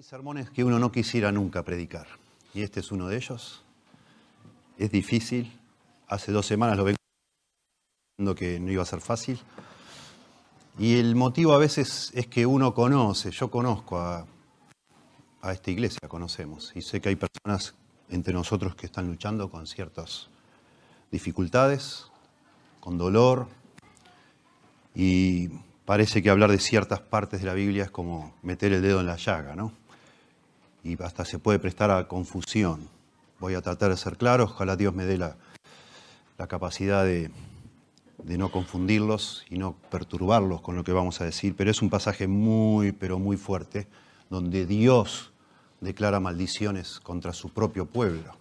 Hay sermones que uno no quisiera nunca predicar, y este es uno de ellos. Es difícil. Hace dos semanas lo vengo diciendo que no iba a ser fácil. Y el motivo a veces es que uno conoce, yo conozco a, a esta iglesia, conocemos, y sé que hay personas entre nosotros que están luchando con ciertas dificultades, con dolor, y parece que hablar de ciertas partes de la Biblia es como meter el dedo en la llaga, ¿no? Y hasta se puede prestar a confusión. Voy a tratar de ser claro, ojalá Dios me dé la, capacidad de, no confundirlos y no perturbarlos con lo que vamos a decir, pero es un pasaje muy, pero muy fuerte, donde Dios declara maldiciones contra su propio pueblo.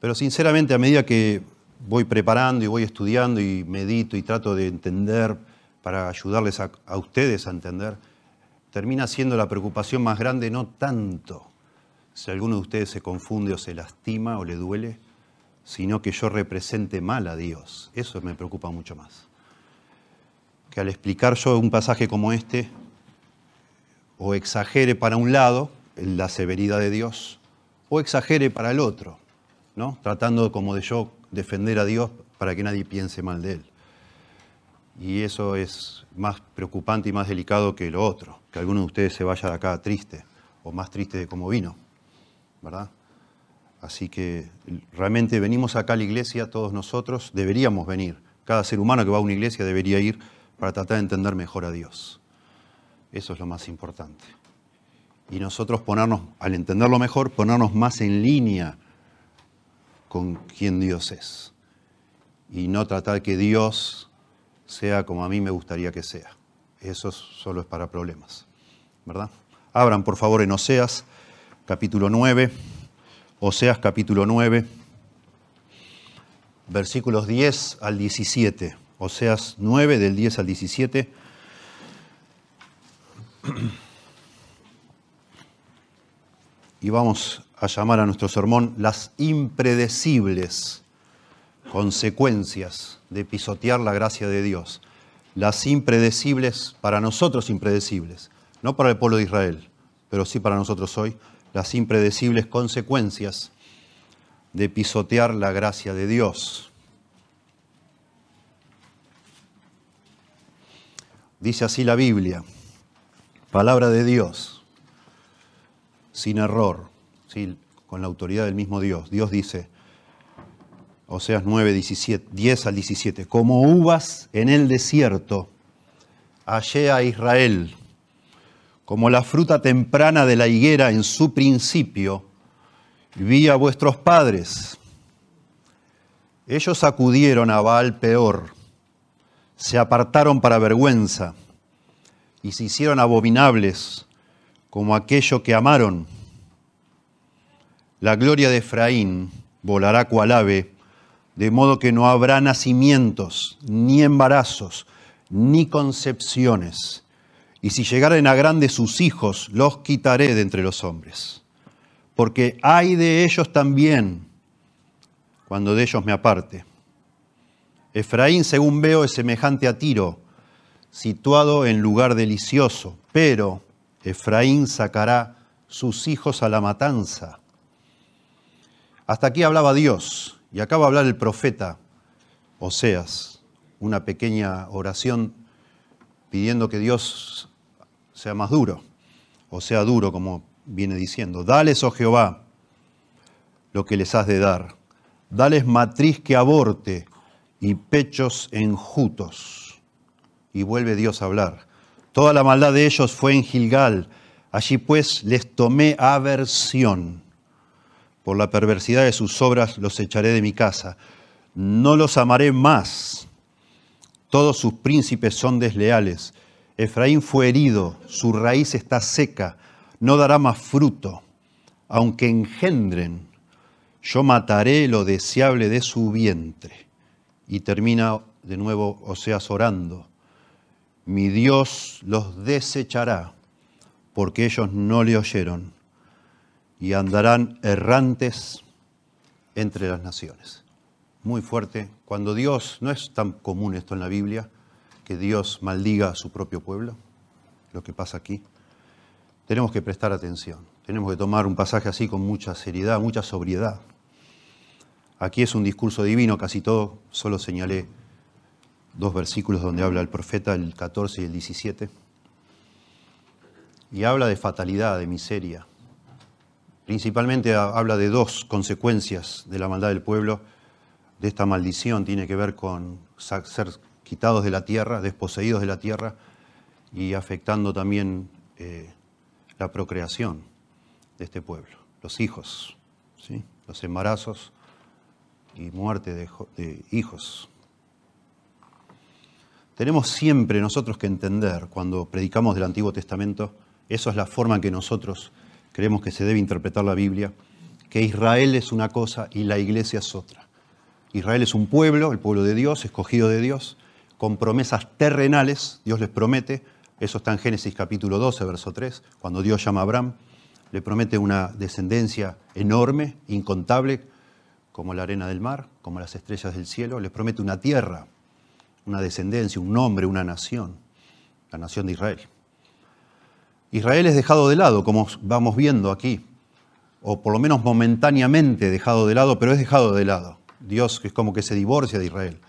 Pero sinceramente, a medida que voy preparando y voy estudiando y medito y trato de entender para ayudarles a ustedes a entender, termina siendo la preocupación más grande no tanto si alguno de ustedes se confunde o se lastima o le duele, sino que yo represente mal a Dios. Eso me preocupa mucho más. Que al explicar yo un pasaje como este, o exagere para un lado la severidad de Dios, o exagere para el otro, ¿no? tratando como de yo defender a Dios para que nadie piense mal de Él. Y eso es más preocupante y más delicado que lo otro, que alguno de ustedes se vaya de acá triste, o más triste de cómo vino, ¿verdad? Así que realmente venimos acá a la iglesia, todos nosotros, deberíamos venir. Cada ser humano que va a una iglesia debería ir para tratar de entender mejor a Dios. Eso es lo más importante. Y nosotros ponernos, al entenderlo mejor, ponernos más en línea con quien Dios es. Y no tratar que Dios sea como a mí me gustaría que sea. Eso solo es para problemas. ¿Verdad? Abran por favor en Oseas, capítulo 9. Oseas capítulo 9, versículos 10 al 17. Oseas 9 del 10 al 17. Y vamos a llamar a nuestro sermón las impredecibles consecuencias de pisotear la gracia de Dios. Las impredecibles, para nosotros impredecibles, no para el pueblo de Israel, pero sí para nosotros hoy, las impredecibles consecuencias de pisotear la gracia de Dios. Dice así la Biblia, palabra de Dios, sin error, con la autoridad del mismo Dios. Dios dice, Oseas 9, 17, 10 al 17, como uvas en el desierto, hallé a Israel como la fruta temprana de la higuera en su principio, vi a vuestros padres. Ellos acudieron a Baal peor, se apartaron para vergüenza y se hicieron abominables como aquello que amaron. La gloria de Efraín volará cual ave, de modo que no habrá nacimientos, ni embarazos, ni concepciones y si llegaren a grandes sus hijos, los quitaré de entre los hombres. Porque hay de ellos también, cuando de ellos me aparte. Efraín, según veo, es semejante a Tiro, situado en lugar delicioso, pero Efraín sacará sus hijos a la matanza. Hasta aquí hablaba Dios, y acaba de hablar el profeta Oseas, una pequeña oración pidiendo que Dios sea más duro, o sea duro, como viene diciendo. Dales, oh Jehová, lo que les has de dar. Dales matriz que aborte y pechos enjutos. Y vuelve Dios a hablar. Toda la maldad de ellos fue en Gilgal. Allí pues les tomé aversión. Por la perversidad de sus obras los echaré de mi casa. No los amaré más todos sus príncipes son desleales. Efraín fue herido, su raíz está seca, no dará más fruto. Aunque engendren, yo mataré lo deseable de su vientre. Y termina de nuevo Oseas orando. Mi Dios los desechará, porque ellos no le oyeron, y andarán errantes entre las naciones muy fuerte, cuando Dios, no es tan común esto en la Biblia, que Dios maldiga a su propio pueblo, lo que pasa aquí. tenemos que prestar atención. Tenemos que tomar un pasaje así con mucha seriedad, mucha sobriedad. Aquí es un discurso divino, casi todo, solo señalé dos versículos donde habla el profeta, el 14 y el 17. Y habla de fatalidad, de miseria. Principalmente habla de dos consecuencias de la maldad del pueblo, de esta maldición. Tiene que ver con ser quitados de la tierra, desposeídos de la tierra y afectando también eh, la procreación de este pueblo, los hijos, ¿sí? los embarazos y muerte de hijos. Tenemos siempre nosotros que entender cuando predicamos del Antiguo Testamento, eso es la forma en que nosotros creemos que se debe interpretar la Biblia, que Israel es una cosa y la iglesia es otra. Israel es un pueblo, el pueblo de Dios, escogido de Dios, con promesas terrenales, Dios les promete, eso está en Génesis capítulo 12, verso 3, cuando Dios llama a Abraham, le promete una descendencia enorme, incontable, como la arena del mar, como las estrellas del cielo, les promete una tierra una descendencia, un nombre, una nación, la nación de Israel. Israel es dejado de lado, como vamos viendo aquí, o por lo menos momentáneamente dejado de lado, pero es dejado de lado. Dios es como que se divorcia de Israel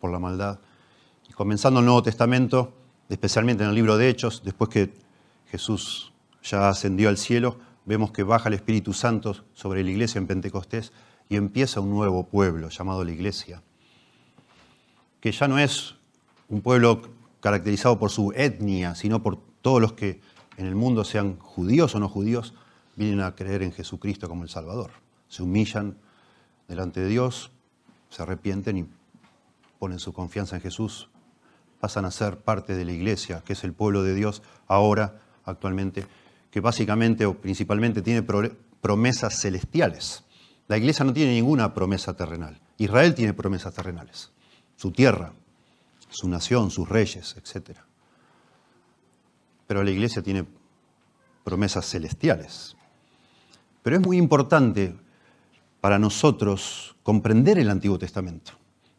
por la maldad. Y comenzando el Nuevo Testamento, especialmente en el libro de Hechos, después que Jesús ya ascendió al cielo, vemos que baja el Espíritu Santo sobre la iglesia en Pentecostés y empieza un nuevo pueblo llamado la iglesia que ya no es un pueblo caracterizado por su etnia, sino por todos los que en el mundo, sean judíos o no judíos, vienen a creer en Jesucristo como el Salvador. Se humillan delante de Dios, se arrepienten y ponen su confianza en Jesús, pasan a ser parte de la iglesia, que es el pueblo de Dios ahora, actualmente, que básicamente o principalmente tiene promesas celestiales. La iglesia no tiene ninguna promesa terrenal. Israel tiene promesas terrenales su tierra, su nación, sus reyes, etc. Pero la iglesia tiene promesas celestiales. Pero es muy importante para nosotros comprender el Antiguo Testamento.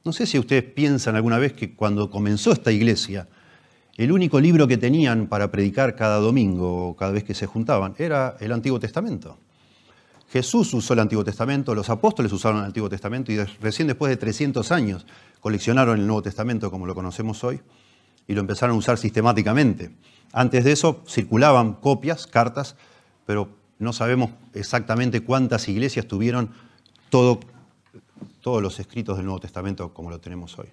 No sé si ustedes piensan alguna vez que cuando comenzó esta iglesia, el único libro que tenían para predicar cada domingo o cada vez que se juntaban era el Antiguo Testamento. Jesús usó el Antiguo Testamento, los apóstoles usaron el Antiguo Testamento y recién después de 300 años coleccionaron el Nuevo Testamento como lo conocemos hoy y lo empezaron a usar sistemáticamente. Antes de eso circulaban copias, cartas, pero no sabemos exactamente cuántas iglesias tuvieron todo, todos los escritos del Nuevo Testamento como lo tenemos hoy.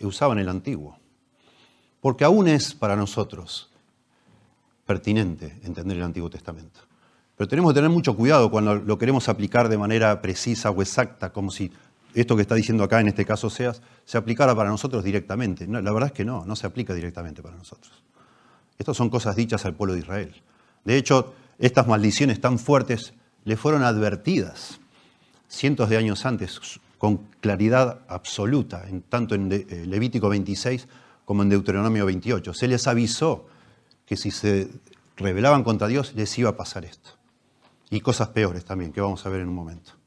usaban el antiguo. Porque aún es para nosotros pertinente entender el Antiguo Testamento. Pero tenemos que tener mucho cuidado cuando lo queremos aplicar de manera precisa o exacta, como si esto que está diciendo acá en este caso se aplicara para nosotros directamente. la verdad es que no, no se aplica directamente para nosotros. Estas son cosas dichas al pueblo de Israel. De hecho, estas maldiciones tan fuertes le fueron advertidas cientos de años antes con claridad absoluta, tanto en eh, Levítico 26 como en Deuteronomio 28. Se les avisó que si se rebelaban contra Dios les iba a pasar esto y cosas peores también, que vamos a ver en un momento.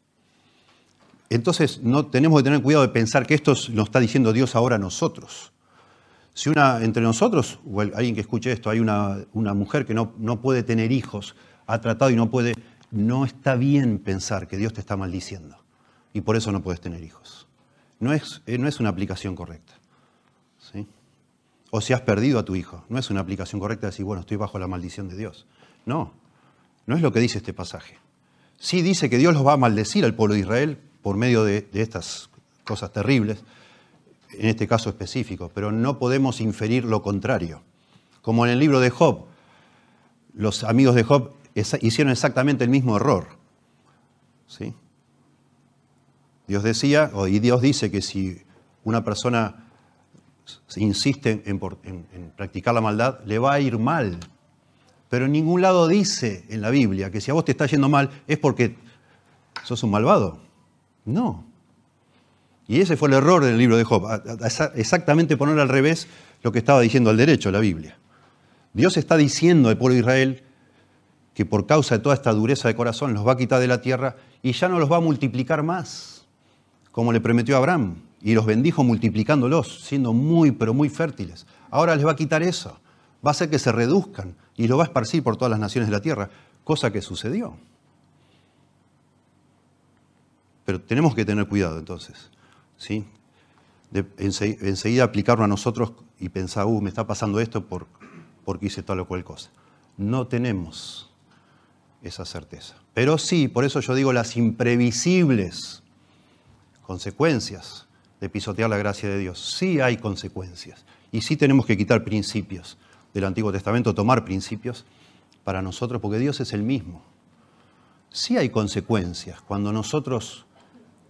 Entonces, no, tenemos que tener cuidado de pensar que esto nos está diciendo Dios ahora a nosotros. Si una, entre nosotros, o alguien que escuche esto, hay una, una mujer que no, no, puede tener hijos, ha tratado y no puede, no está bien pensar que Dios te está maldiciendo y por eso no puedes tener hijos. No es, eh, no es una aplicación correcta. ¿sí? O si has perdido a tu hijo, no es una aplicación correcta decir, bueno, estoy bajo la maldición de Dios. No, no es lo que dice este pasaje. Sí dice que Dios los va a maldecir al pueblo de Israel por medio de, estas cosas terribles, en este caso específico, pero no podemos inferir lo contrario. Como en el libro de Job, los amigos de Job hicieron exactamente el mismo error. ¿Sí? Dios decía, y Dios dice que si una persona insiste en practicar la maldad, le va a ir mal pero en ningún lado dice en la Biblia que si a vos te está yendo mal es porque sos un malvado. No. Y ese fue el error del libro de Job, exactamente poner al revés lo que estaba diciendo al derecho la Biblia. Dios está diciendo al pueblo de Israel que por causa de toda esta dureza de corazón los va a quitar de la tierra y ya no los va a multiplicar más, como le prometió a Abraham, y los bendijo multiplicándolos, siendo muy, pero muy fértiles. Ahora les va a quitar eso, va a hacer que se reduzcan, y lo va a esparcir por todas las naciones de la tierra, cosa que sucedió. Pero tenemos que tener cuidado entonces, ¿sí? De enseguida aplicarlo a nosotros y pensar, uh, me está pasando esto por, porque hice tal o cual cosa. No tenemos esa certeza. Pero sí, por eso yo digo las imprevisibles consecuencias de pisotear la gracia de Dios. Sí hay consecuencias. Y sí tenemos que quitar principios del Antiguo Testamento, tomar principios para nosotros, porque Dios es el mismo. Sí hay consecuencias cuando nosotros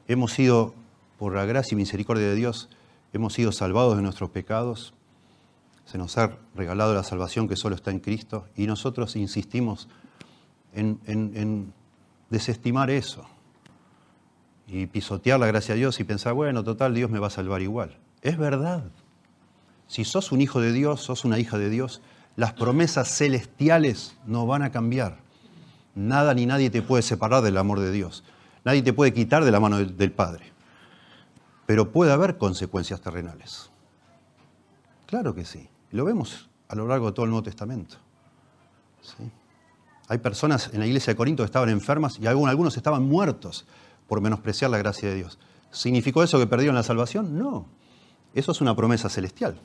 hemos sido, por la gracia y misericordia de Dios, hemos sido salvados de nuestros pecados, se nos ha regalado la salvación que solo está en Cristo y nosotros insistimos en, desestimar eso y pisotear la gracia de Dios y pensar, bueno, total, Dios me va a salvar igual. Es verdad. Si sos un hijo de Dios, sos una hija de Dios, las promesas celestiales no van a cambiar. Nada ni nadie te puede separar del amor de Dios. Nadie te puede quitar de la mano del Padre. Pero puede haber consecuencias terrenales. Claro que sí. Lo vemos a lo largo de todo el Nuevo Testamento. Hay personas en la iglesia de Corinto que estaban enfermas y algunos estaban muertos por menospreciar la gracia de Dios. ¿Significó eso que perdieron la salvación? No. Eso es una promesa celestial.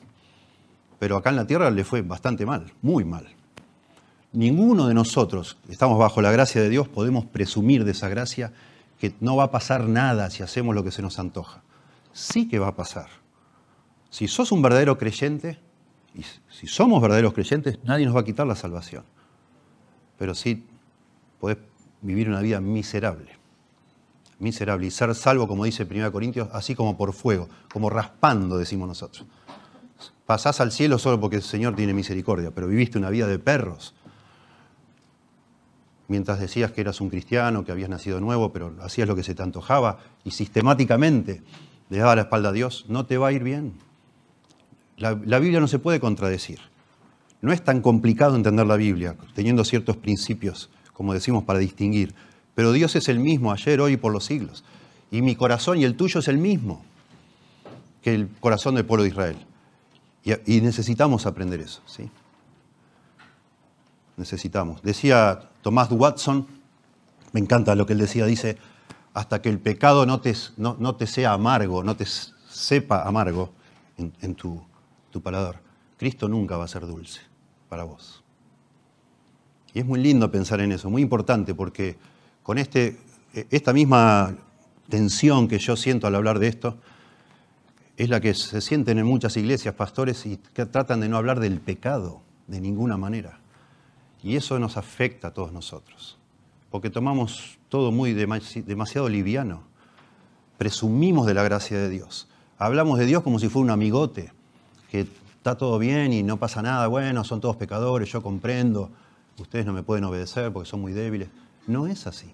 Pero acá en la tierra le fue bastante mal, muy mal. Ninguno de nosotros, estamos bajo la gracia de Dios, podemos presumir de esa gracia que no va a pasar nada si hacemos lo que se nos antoja. Sí que va a pasar. Si sos un verdadero creyente, y si somos verdaderos creyentes, nadie nos va a quitar la salvación. Pero sí podés vivir una vida miserable. Miserable. Y ser salvo, como dice 1 Corintios, así como por fuego, como raspando, decimos nosotros. Pasás al cielo solo porque el Señor tiene misericordia, pero viviste una vida de perros. Mientras decías que eras un cristiano, que habías nacido nuevo, pero hacías lo que se te antojaba y sistemáticamente le daba la espalda a Dios, no te va a ir bien. La, Biblia no se puede contradecir. No es tan complicado entender la Biblia, teniendo ciertos principios, como decimos, para distinguir. Pero Dios es el mismo ayer, hoy y por los siglos. Y mi corazón y el tuyo es el mismo que el corazón del pueblo de Israel. Y, necesitamos aprender eso, ¿sí? Necesitamos. Decía Tomás Watson, me encanta lo que él decía, dice, hasta que el pecado no te, sea amargo, no te sepa amargo en tu paladar. Cristo nunca va a ser dulce para vos. Y es muy lindo pensar en eso, muy importante, porque con este, esta misma tensión que yo siento al hablar de esto, es la que se sienten en muchas iglesias, pastores, y que tratan de no hablar del pecado de ninguna manera. Y eso nos afecta a todos nosotros, porque tomamos todo muy demasiado liviano, presumimos de la gracia de Dios, hablamos de Dios como si fuera un amigote, que está todo bien y no pasa nada, bueno, son todos pecadores, yo comprendo, ustedes no me pueden obedecer porque son muy débiles. No es así,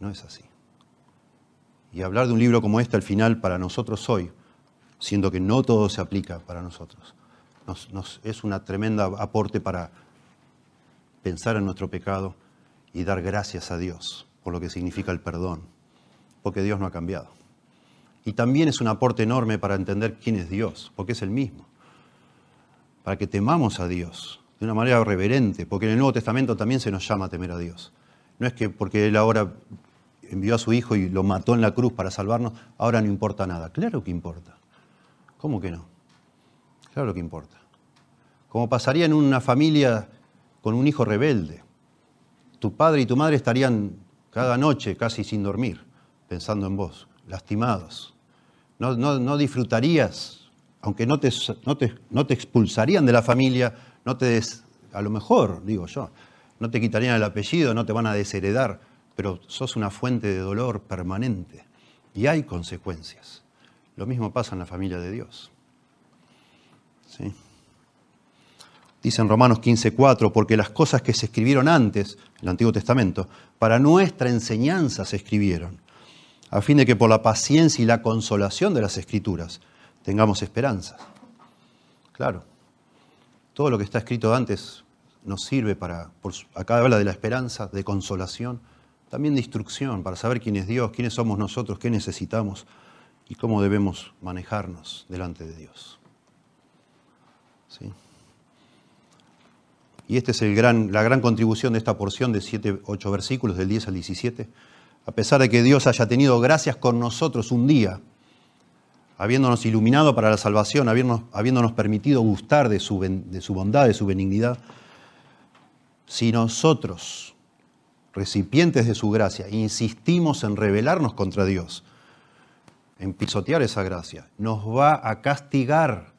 no es así. Y hablar de un libro como este al final para nosotros hoy, siendo que no todo se aplica para nosotros, nos, es una tremenda aporte para pensar en nuestro pecado y dar gracias a Dios por lo que significa el perdón, porque Dios no ha cambiado. Y también es un aporte enorme para entender quién es Dios, porque es el mismo. Para que temamos a Dios de una manera reverente, porque en el Nuevo Testamento también se nos llama a temer a Dios. No es que porque Él ahora envió a su Hijo y lo mató en la cruz para salvarnos, ahora no importa nada. Claro que importa. ¿Cómo que no? Claro que importa. Como pasaría en una familia con un hijo rebelde. Tu padre y tu madre estarían cada noche casi sin dormir, pensando en vos, lastimados, no, disfrutarías, aunque no te, no te, expulsarían de la familia, no te a lo mejor, digo yo, no te quitarían el apellido, no te van a desheredar, pero sos una fuente de dolor permanente y hay consecuencias. Lo mismo pasa en la familia de Dios. ¿Sí? Dice en Romanos 15:4, porque las cosas que se escribieron antes, el Antiguo Testamento, para nuestra enseñanza se escribieron a fin de que por la paciencia y la consolación de las escrituras tengamos esperanza. Claro, todo lo que está escrito antes nos sirve para, acá habla de la esperanza, de consolación, también de instrucción, para saber quién es Dios, quiénes somos nosotros, qué necesitamos y cómo debemos manejarnos delante de Dios. Y esta es la gran contribución de esta porción de 7, 8 versículos, del 10 al 17, a pesar de que Dios haya tenido gracias con nosotros un día, habiéndonos iluminado para la salvación, habiéndonos, permitido gustar de su, de su bondad, de su benignidad, si nosotros, recipientes de su gracia, insistimos en rebelarnos contra Dios, en pisotear esa gracia, nos va a castigar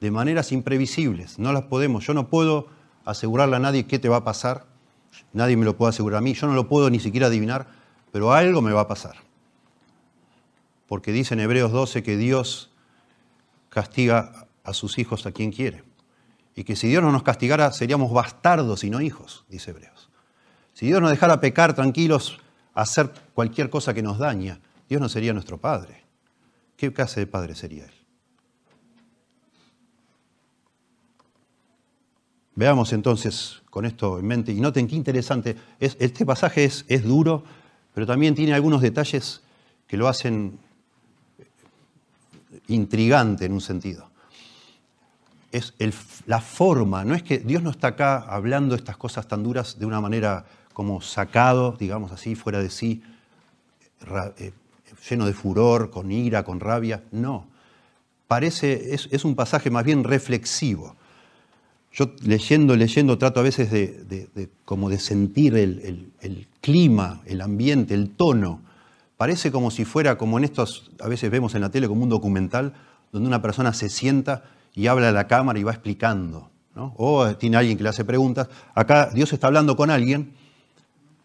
de maneras imprevisibles. No las podemos, yo no puedo asegurarle a nadie qué te va a pasar, nadie me lo puede asegurar a mí, yo no lo puedo ni siquiera adivinar, pero algo me va a pasar. Porque dice en Hebreos 12 que Dios castiga a sus hijos a quien quiere. Y que si Dios no nos castigara seríamos bastardos y no hijos, dice Hebreos. Si Dios nos dejara pecar tranquilos, hacer cualquier cosa que nos daña, Dios no sería nuestro Padre. ¿Qué clase de Padre sería Él? Veamos entonces con esto en mente y noten qué interesante. este pasaje es, es duro, pero también tiene algunos detalles que lo hacen intrigante en un sentido. Es la forma, no es que Dios no está acá hablando estas cosas tan duras de una manera como sacado, digamos así, fuera de sí, eh, lleno de furor, con ira, con rabia. No. Parece, es un pasaje más bien reflexivo yo leyendo, leyendo, trato a veces de, como de sentir el, clima, el ambiente, el tono. Parece como si fuera como en estos, a veces vemos en la tele como un documental, donde una persona se sienta y habla a la cámara y va explicando. O tiene alguien que le hace preguntas. Acá Dios está hablando con alguien,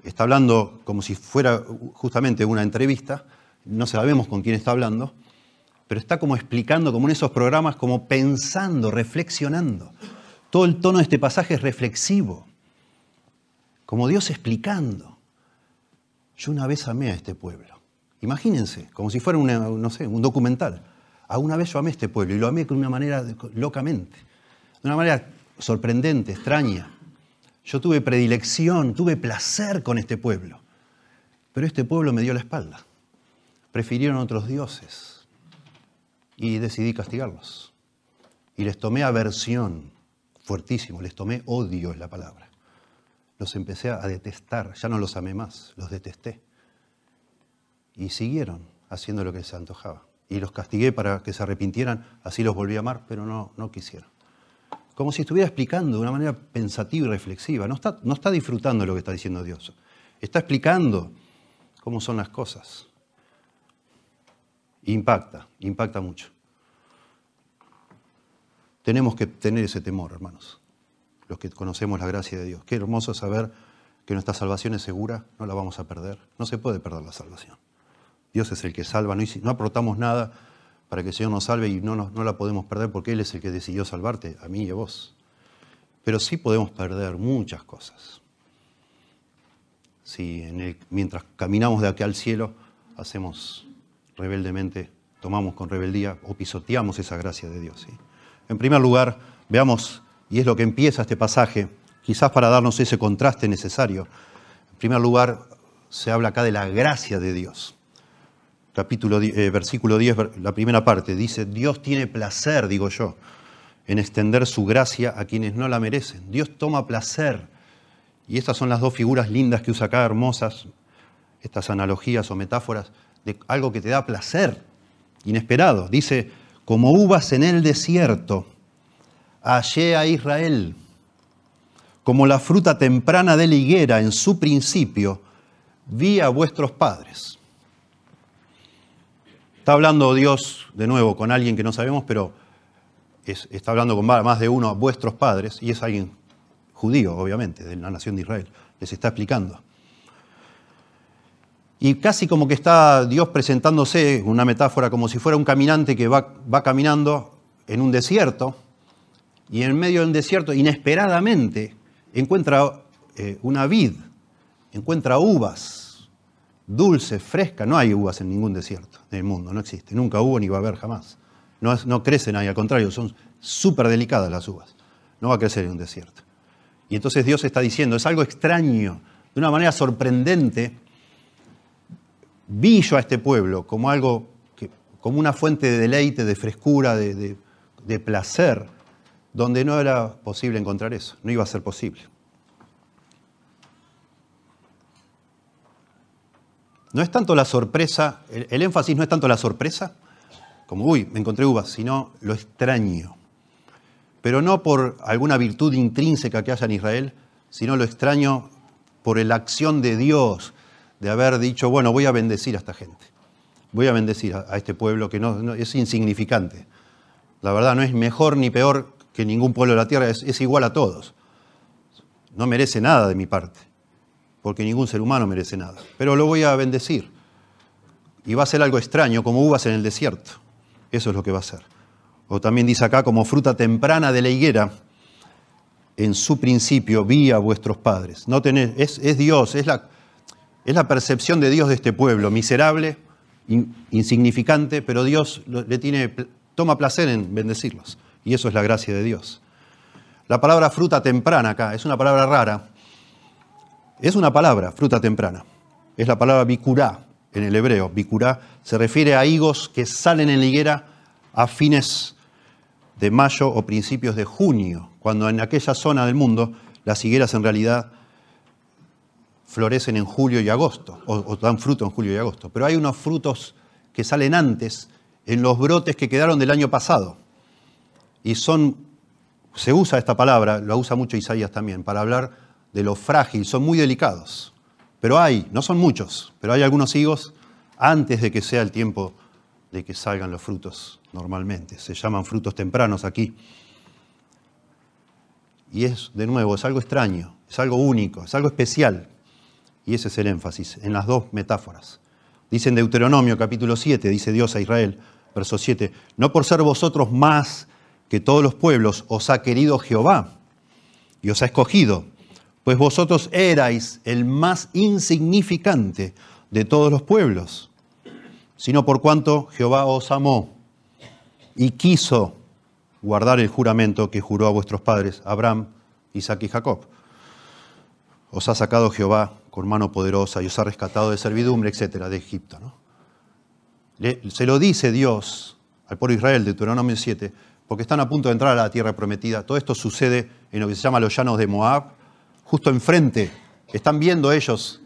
está hablando como si fuera justamente una entrevista, no sabemos con quién está hablando, pero está como explicando, como en esos programas, como pensando, reflexionando. Todo el tono de este pasaje es reflexivo, como Dios explicando. Yo una vez amé a este pueblo. Imagínense, como si fuera no sé, un documental. A una vez yo amé este pueblo y lo amé de una manera locamente, de una manera sorprendente, extraña. Yo tuve predilección, tuve placer con este pueblo, pero este pueblo me dio la espalda. Prefirieron otros dioses y decidí castigarlos. Y les tomé aversión fuertísimo, les tomé odio es la palabra. Los empecé a detestar, ya no los amé más, los detesté. Y siguieron haciendo lo que les antojaba. Y los castigué para que se arrepintieran, así los volví a amar, pero no, no quisieron. Como si estuviera explicando de una manera pensativa y reflexiva. No está, no está disfrutando lo que está diciendo Dios. Está explicando cómo son las cosas. Impacta, impacta mucho. Tenemos que tener ese temor, hermanos, los que conocemos la gracia de Dios. Qué hermoso saber que nuestra salvación es segura, no la vamos a perder. No se puede perder la salvación. Dios es el que salva, no, aportamos nada para que el Señor nos salve y no, la podemos perder porque Él es el que decidió salvarte, a mí y a vos. Pero sí podemos perder muchas cosas. Si mientras caminamos de aquí al cielo hacemos rebeldemente, tomamos con rebeldía o pisoteamos esa gracia de Dios. En primer lugar, veamos, y es lo que empieza este pasaje, quizás para darnos ese contraste necesario. En primer lugar, se habla acá de la gracia de Dios. Capítulo, eh, versículo 10, la primera parte, dice, Dios tiene placer, digo yo, en extender su gracia a quienes no la merecen. Dios toma placer. Y estas son las dos figuras lindas que usa acá, hermosas, estas analogías o metáforas, de algo que te da placer, inesperado. Dice, como uvas en el desierto, hallé a Israel. Como la fruta temprana de la higuera en su principio, vi a vuestros padres. Está hablando Dios de nuevo con alguien que no sabemos, pero está hablando con más de uno, a vuestros padres, y es alguien judío, obviamente, de la nación de Israel. Les está explicando. Y casi como que está Dios presentándose, una metáfora como si fuera un caminante que va, va caminando en un desierto y en medio del desierto, inesperadamente, encuentra eh, una vid, encuentra uvas, dulces, frescas. No hay uvas en ningún desierto del mundo, no existe. Nunca hubo ni va a haber jamás. No, no crecen ahí, al contrario, son súper delicadas las uvas. No va a crecer en un desierto. Y entonces Dios está diciendo, es algo extraño, de una manera sorprendente, vi yo a este pueblo como algo, como una fuente de deleite, de frescura, de, placer, donde no era posible encontrar eso, no iba a ser posible. No es tanto la sorpresa, el, el énfasis no es tanto la sorpresa, como, uy, me encontré uvas, sino lo extraño. Pero no por alguna virtud intrínseca que haya en Israel, sino lo extraño por la acción de Dios, de haber dicho, bueno, voy a bendecir a esta gente, voy a bendecir a, este pueblo que no, es insignificante. La verdad no es mejor ni peor que ningún pueblo de la tierra, es, igual a todos. No merece nada de mi parte, porque ningún ser humano merece nada. Pero lo voy a bendecir. Y va a ser algo extraño, como uvas en el desierto. Eso es lo que va a ser. O también dice acá, como fruta temprana de la higuera, en su principio vi a vuestros padres. No tenés, es, Dios, es la, es la, percepción de Dios de este pueblo, miserable, insignificante, pero Dios le tiene, toma placer en bendecirlos. Y eso es la gracia de Dios. La palabra fruta temprana acá es una palabra rara. Es una palabra, fruta temprana. Es la palabra bikurá en el hebreo. Bikurá se refiere a higos que salen en la higuera a fines de mayo o principios de junio, cuando en aquella zona del mundo las higueras en realidad florecen en julio y agosto, o, dan fruto en julio y agosto. Pero hay unos frutos que salen antes en los brotes que quedaron del año pasado. Y son, se usa esta palabra, lo usa mucho Isaías también, para hablar de lo frágil, son muy delicados. Pero hay, no son muchos, pero hay algunos higos antes de que sea el tiempo de que salgan los frutos normalmente. Se llaman frutos tempranos aquí. Y es, de nuevo, es algo extraño, es algo único, es algo especial. Y ese es el énfasis en las dos metáforas. Dice en Deuteronomio capítulo 7, dice Dios a Israel, verso 7, no por ser vosotros más que todos los pueblos os ha querido Jehová y os ha escogido, pues vosotros erais el más insignificante de todos los pueblos sino por cuanto Jehová os amó y quiso guardar el juramento que juró a vuestros padres, Abraham, Isaac y Jacob. Os ha sacado Jehová con mano poderosa y os ha rescatado de servidumbre, etcétera, de Egipto. se lo dice Dios al pueblo de Israel, de Deuteronomio 7, porque están a punto de entrar a la tierra prometida. Todo esto sucede en lo que se llama los llanos de Moab, justo enfrente. Están viendo ellos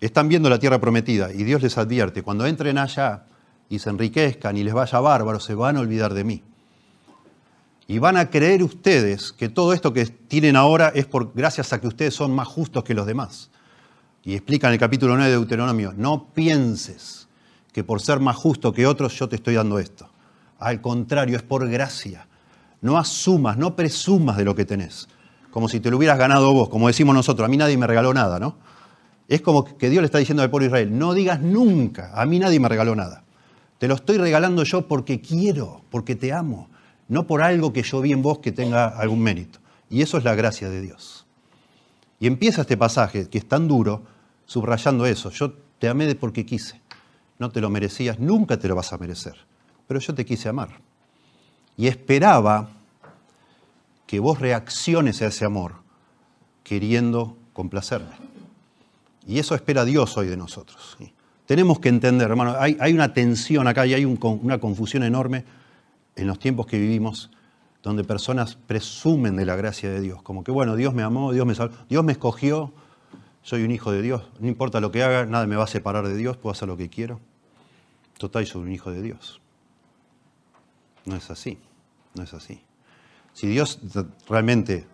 están viendo la tierra prometida y Dios les advierte, cuando entren allá y se enriquezcan y les vaya bárbaro, se van a olvidar de mí. Y van a creer ustedes que todo esto que tienen ahora es por gracias a que ustedes son más justos que los demás. Y explica en el capítulo 9 de Deuteronomio, no pienses que por ser más justo que otros yo te estoy dando esto. Al contrario, es por gracia. No asumas, no presumas de lo que tenés, como si te lo hubieras ganado vos, como decimos nosotros, a mí nadie me regaló nada, ¿no? Es como que Dios le está diciendo al pueblo de Israel, no digas nunca, a mí nadie me regaló nada. Te lo estoy regalando yo porque quiero, porque te amo, no por algo que yo vi en vos que tenga algún mérito. Y eso es la gracia de Dios. Y empieza este pasaje, que es tan duro, subrayando eso. Yo te amé porque quise. No te lo merecías, nunca te lo vas a merecer. Pero yo te quise amar. Y esperaba que vos reacciones a ese amor queriendo complacerme. Y eso espera Dios hoy de nosotros. Tenemos que entender, hermano, hay, una tensión acá y hay una confusión enorme en los tiempos que vivimos donde personas presumen de la gracia de Dios, como que, bueno, Dios me amó, Dios me salvó, Dios me escogió, soy un hijo de Dios, no importa lo que haga, nada me va a separar de Dios, puedo hacer lo que quiero. Total, soy un hijo de Dios. No es así, no es así. Si Dios realmente,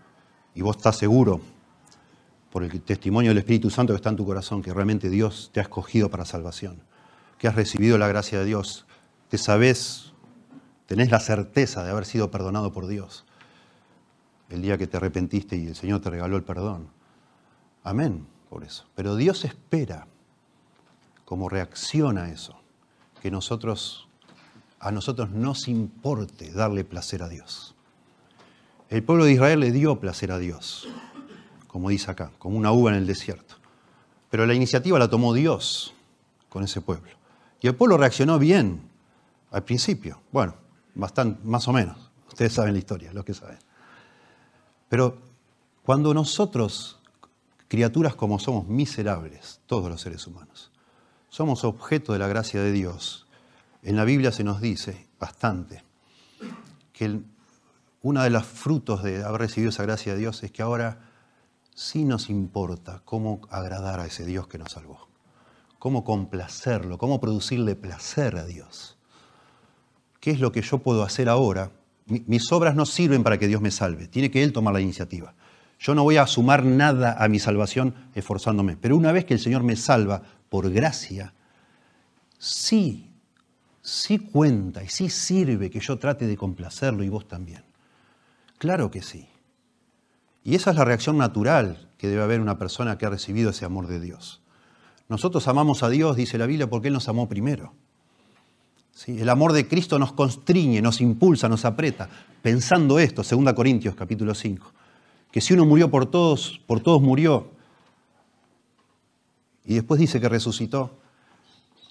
y vos estás seguro por el testimonio del Espíritu Santo que está en tu corazón, que realmente Dios te ha escogido para salvación, que has recibido la gracia de Dios, que sabes, tenés la certeza de haber sido perdonado por Dios el día que te arrepentiste y el Señor te regaló el perdón. Amén por eso. Pero Dios espera como reacción a eso, que a nosotros nos importe darle placer a Dios. El pueblo de Israel le dio placer a Dios como dice acá, como una uva en el desierto. Pero la iniciativa la tomó Dios con ese pueblo. Y el pueblo reaccionó bien al principio. Bueno, bastante, más o menos. Ustedes saben la historia, los que saben. Pero cuando nosotros, criaturas como somos miserables, todos los seres humanos, somos objeto de la gracia de Dios, en la Biblia se nos dice bastante que uno de los frutos de haber recibido esa gracia de Dios es que ahora sí nos importa cómo agradar a ese Dios que nos salvó, cómo complacerlo, cómo producirle placer a Dios. ¿Qué es lo que yo puedo hacer ahora? Mis obras no sirven para que Dios me salve, tiene que Él tomar la iniciativa. Yo no voy a sumar nada a mi salvación esforzándome, pero una vez que el Señor me salva por gracia, sí, sí cuenta y sí sirve que yo trate de complacerlo y vos también. Claro que sí. Y esa es la reacción natural que debe haber una persona que ha recibido ese amor de Dios. Nosotros amamos a Dios, dice la Biblia, porque Él nos amó primero. El amor de Cristo nos constriñe, nos impulsa, nos aprieta. Pensando esto, 2 Corintios capítulo 5, que si uno murió por todos, por todos murió. Y después dice que resucitó.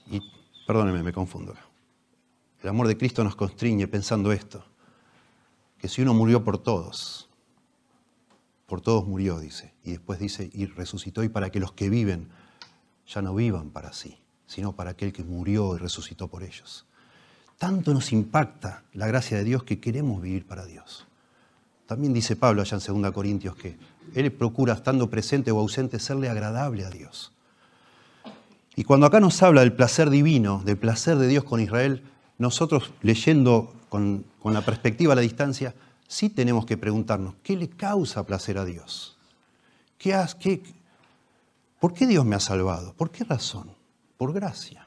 Y perdónenme, me confundo. El amor de Cristo nos constriñe pensando esto que si uno murió por todos, por todos murió, dice, y después dice, y resucitó, y para que los que viven ya no vivan para sí, sino para aquel que murió y resucitó por ellos. Tanto nos impacta la gracia de Dios que queremos vivir para Dios. También dice Pablo allá en 2 Corintios que Él procura, estando presente o ausente, serle agradable a Dios. Y cuando acá nos habla del placer divino, del placer de Dios con Israel, nosotros leyendo con, la perspectiva a la distancia, sí tenemos que preguntarnos, ¿qué le causa placer a Dios? ¿Qué, qué, ¿Por qué Dios me ha salvado? ¿Por qué razón? Por gracia.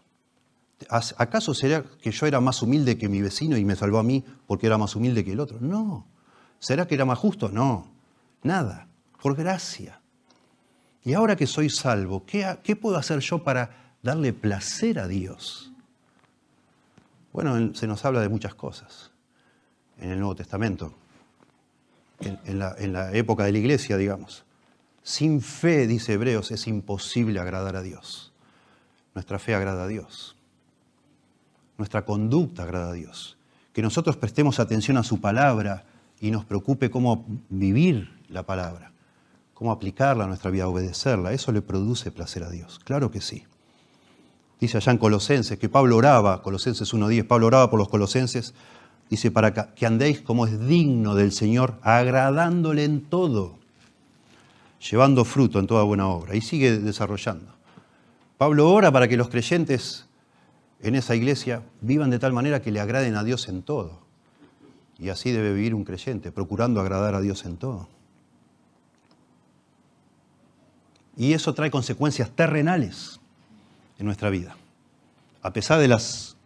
¿Acaso sería que yo era más humilde que mi vecino y me salvó a mí porque era más humilde que el otro? No. ¿Será que era más justo? No. Nada. Por gracia. Y ahora que soy salvo, ¿qué, qué puedo hacer yo para darle placer a Dios? Bueno, se nos habla de muchas cosas en el Nuevo Testamento, en, la, época de la iglesia, digamos. Sin fe, dice Hebreos, es imposible agradar a Dios. Nuestra fe agrada a Dios. Nuestra conducta agrada a Dios. Que nosotros prestemos atención a su palabra y nos preocupe cómo vivir la palabra, cómo aplicarla a nuestra vida, obedecerla. Eso le produce placer a Dios. Claro que sí. Dice allá en Colosenses que Pablo oraba, Colosenses 1.10, Pablo oraba por los colosenses, dice, para que andéis como es digno del Señor, agradándole en todo, llevando fruto en toda buena obra. Y sigue desarrollando. Pablo ora para que los creyentes en esa iglesia vivan de tal manera que le agraden a Dios en todo. Y así debe vivir un creyente, procurando agradar a Dios en todo. Y eso trae consecuencias terrenales en nuestra vida, a pesar de las,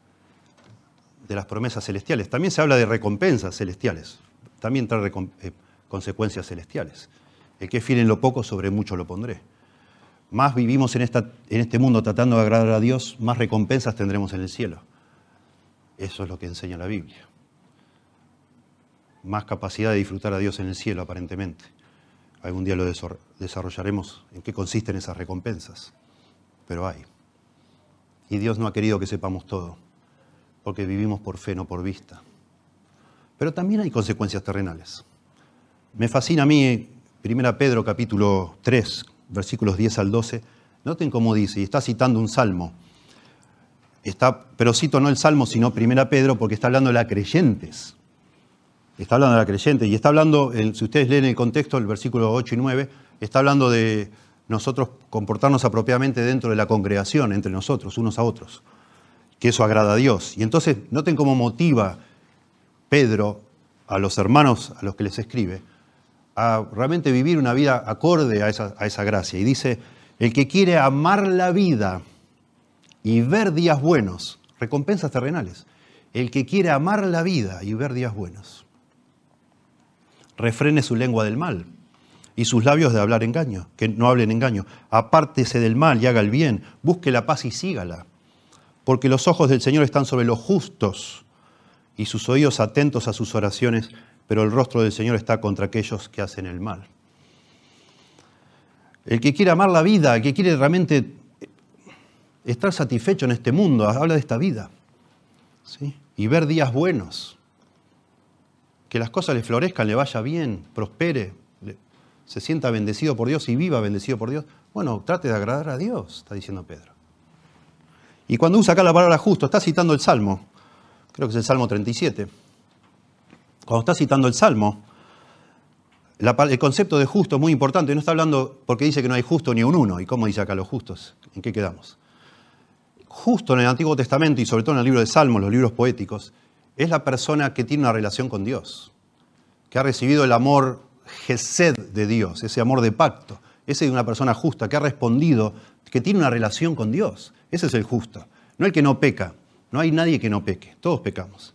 de las promesas celestiales. También se habla de recompensas celestiales, también trae eh, consecuencias celestiales. El que es en lo poco, sobre mucho lo pondré. Más vivimos en, esta, en este mundo tratando de agradar a Dios, más recompensas tendremos en el cielo. Eso es lo que enseña la Biblia. Más capacidad de disfrutar a Dios en el cielo, aparentemente. Algún día lo desarrollaremos en qué consisten esas recompensas, pero hay. Y Dios no ha querido que sepamos todo, porque vivimos por fe, no por vista. Pero también hay consecuencias terrenales. Me fascina a mí 1 Pedro capítulo 3, versículos 10 al 12. Noten cómo dice, y está citando un salmo. Está, pero cito no el salmo, sino 1 Pedro, porque está hablando de la creyentes. Está hablando de la creyente y está hablando, si ustedes leen el contexto, el versículo 8 y 9, está hablando de nosotros comportarnos apropiadamente dentro de la congregación, entre nosotros, unos a otros, que eso agrada a Dios. Y entonces, noten cómo motiva Pedro a los hermanos a los que les escribe a realmente vivir una vida acorde a esa, a esa gracia. Y dice, el que quiere amar la vida y ver días buenos, recompensas terrenales, el que quiere amar la vida y ver días buenos, refrene su lengua del mal y sus labios de hablar engaño, que no hablen engaño. Apártese del mal y haga el bien, busque la paz y sígala, porque los ojos del Señor están sobre los justos y sus oídos atentos a sus oraciones, pero el rostro del Señor está contra aquellos que hacen el mal. El que quiere amar la vida, el que quiere realmente estar satisfecho en este mundo, habla de esta vida, ¿sí? y ver días buenos, que las cosas le florezcan, le vaya bien, prospere, se sienta bendecido por Dios y viva bendecido por Dios, bueno, trate de agradar a Dios, está diciendo Pedro. Y cuando usa acá la palabra justo, está citando el Salmo, creo que es el Salmo 37, Cuando está citando el Salmo, el concepto de justo es muy importante. No está hablando porque dice que no hay justo ni un uno. ¿Y cómo dice acá los justos? ¿En qué quedamos? Justo en el Antiguo Testamento y sobre todo en el libro de Salmos, los libros poéticos, es la persona que tiene una relación con Dios, que ha recibido el amor gesed de Dios, ese amor de pacto. Ese de una persona justa que ha respondido, que tiene una relación con Dios. Ese es el justo. No el que no peca. No hay nadie que no peque. Todos pecamos.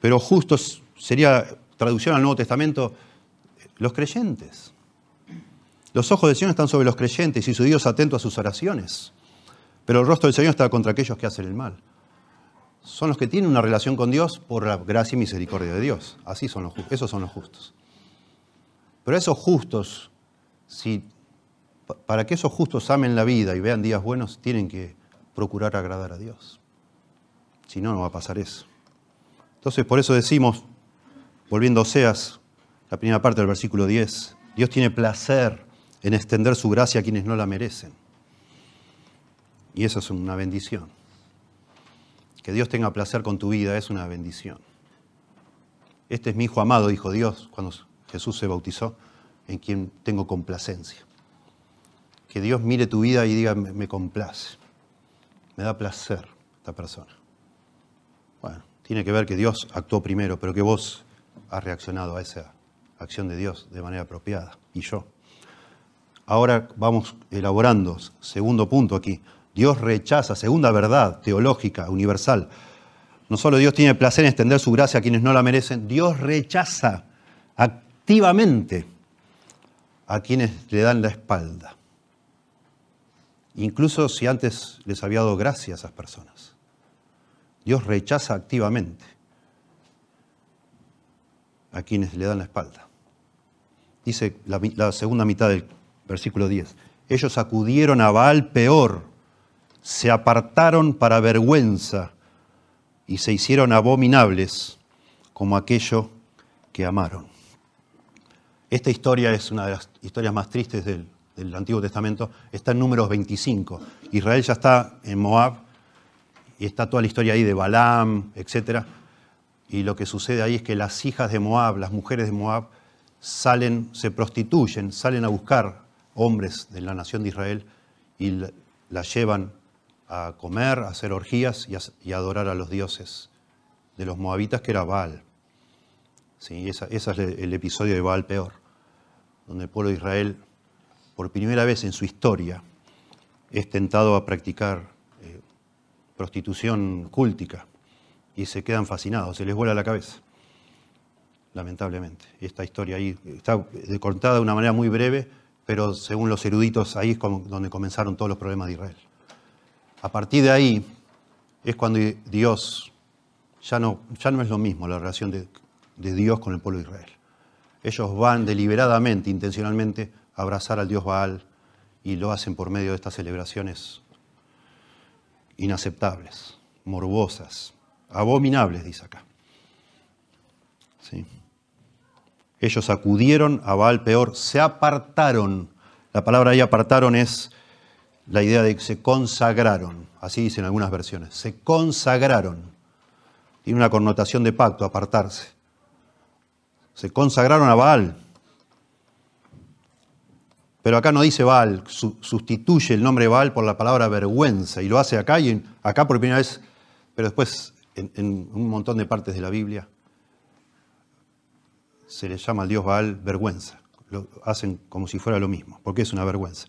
Pero justos sería, traducción al Nuevo Testamento, los creyentes. Los ojos del Señor están sobre los creyentes y su Dios atento a sus oraciones. Pero el rostro del Señor está contra aquellos que hacen el mal. Son los que tienen una relación con Dios por la gracia y misericordia de Dios. Así son los justos. Esos son los justos. Pero esos justos, para que esos justos amen la vida y vean días buenos, tienen que procurar agradar a Dios. Si no, no va a pasar eso. Entonces, por eso decimos, volviendo a Oseas, la primera parte del versículo 10. Dios tiene placer en extender su gracia a quienes no la merecen. Y eso es una bendición. Que Dios tenga placer con tu vida es una bendición. Este es mi hijo amado, dijo Dios cuando Jesús se bautizó, en quien tengo complacencia. Que Dios mire tu vida y diga, me, complace. Me da placer esta persona. Bueno, tiene que ver que Dios actuó primero, pero que vos has reaccionado a esa acción de Dios de manera apropiada, y yo. Ahora vamos elaborando, segundo punto aquí, Dios rechaza, segunda verdad teológica, universal. No solo Dios tiene placer en extender su gracia a quienes no la merecen, Dios rechaza activamente a quienes le dan la espalda. Incluso si antes les había dado gracia a esas personas. Dios rechaza activamente a quienes le dan la espalda dice la, segunda mitad del versículo 10. Ellos acudieron a Baal peor, se apartaron para vergüenza y se hicieron abominables como aquello que amaron. Esta historia es una de las historias más tristes del, Antiguo Testamento. Está en números 25. Israel ya está en Moab y está toda la historia ahí de Balaam, etc. Y lo que sucede ahí es que las hijas de Moab, las mujeres de Moab, salen, se prostituyen, salen a buscar hombres de la nación de Israel y la llevan a comer, a hacer orgías y a, adorar a los dioses de los moabitas, que era Baal. Sí, ese es el, episodio de Baal peor, donde el pueblo de Israel, por primera vez en su historia, es tentado a practicar eh, prostitución cúltica y se quedan fascinados, se les vuela la cabeza lamentablemente. Esta historia ahí está contada de una manera muy breve, pero según los eruditos ahí es donde comenzaron todos los problemas de Israel. A partir de ahí es cuando Dios, ya no, ya no es lo mismo la relación de, de Dios con el pueblo de Israel. Ellos van deliberadamente, intencionalmente, a abrazar al Dios Baal y lo hacen por medio de estas celebraciones inaceptables, morbosas, abominables, dice acá. ¿Sí? Ellos acudieron a Baal peor, se apartaron. La palabra ahí apartaron es la idea de que se consagraron, así dicen algunas versiones, se consagraron. Tiene una connotación de pacto, apartarse. Se consagraron a Baal. Pero acá no dice Baal, sustituye el nombre Baal por la palabra vergüenza y lo hace acá y acá por primera vez, pero después en un montón de partes de la Biblia se le llama al dios Baal vergüenza. Lo hacen como si fuera lo mismo, porque es una vergüenza.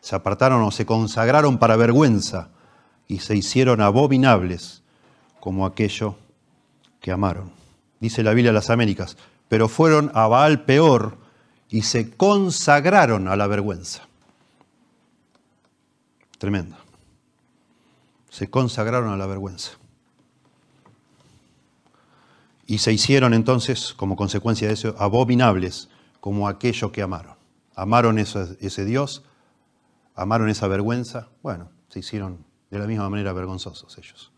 Se apartaron o se consagraron para vergüenza y se hicieron abominables como aquello que amaron. Dice la Biblia de las Américas, pero fueron a Baal peor y se consagraron a la vergüenza. Tremendo. Se consagraron a la vergüenza. Y se hicieron entonces, como consecuencia de eso, abominables como aquello que amaron. Amaron ese, Dios, amaron esa vergüenza, bueno, se hicieron de la misma manera vergonzosos ellos,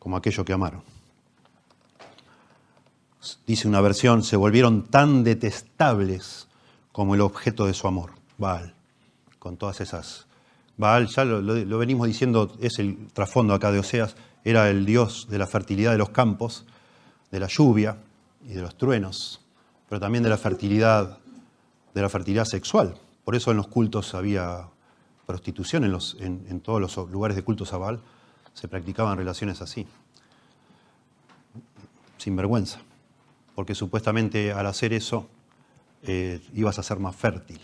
como aquello que amaron. Dice una versión, se volvieron tan detestables como el objeto de su amor, Baal, con todas esas... Baal, ya lo, lo venimos diciendo, es el trasfondo acá de Oseas, era el dios de la fertilidad de los campos, de la lluvia, y de los truenos, pero también de la fertilidad, de la fertilidad sexual. Por eso en los cultos había prostitución, en, los, en, todos los lugares de culto sabal se practicaban relaciones así, sin vergüenza, porque supuestamente al hacer eso eh, ibas a ser más fértil.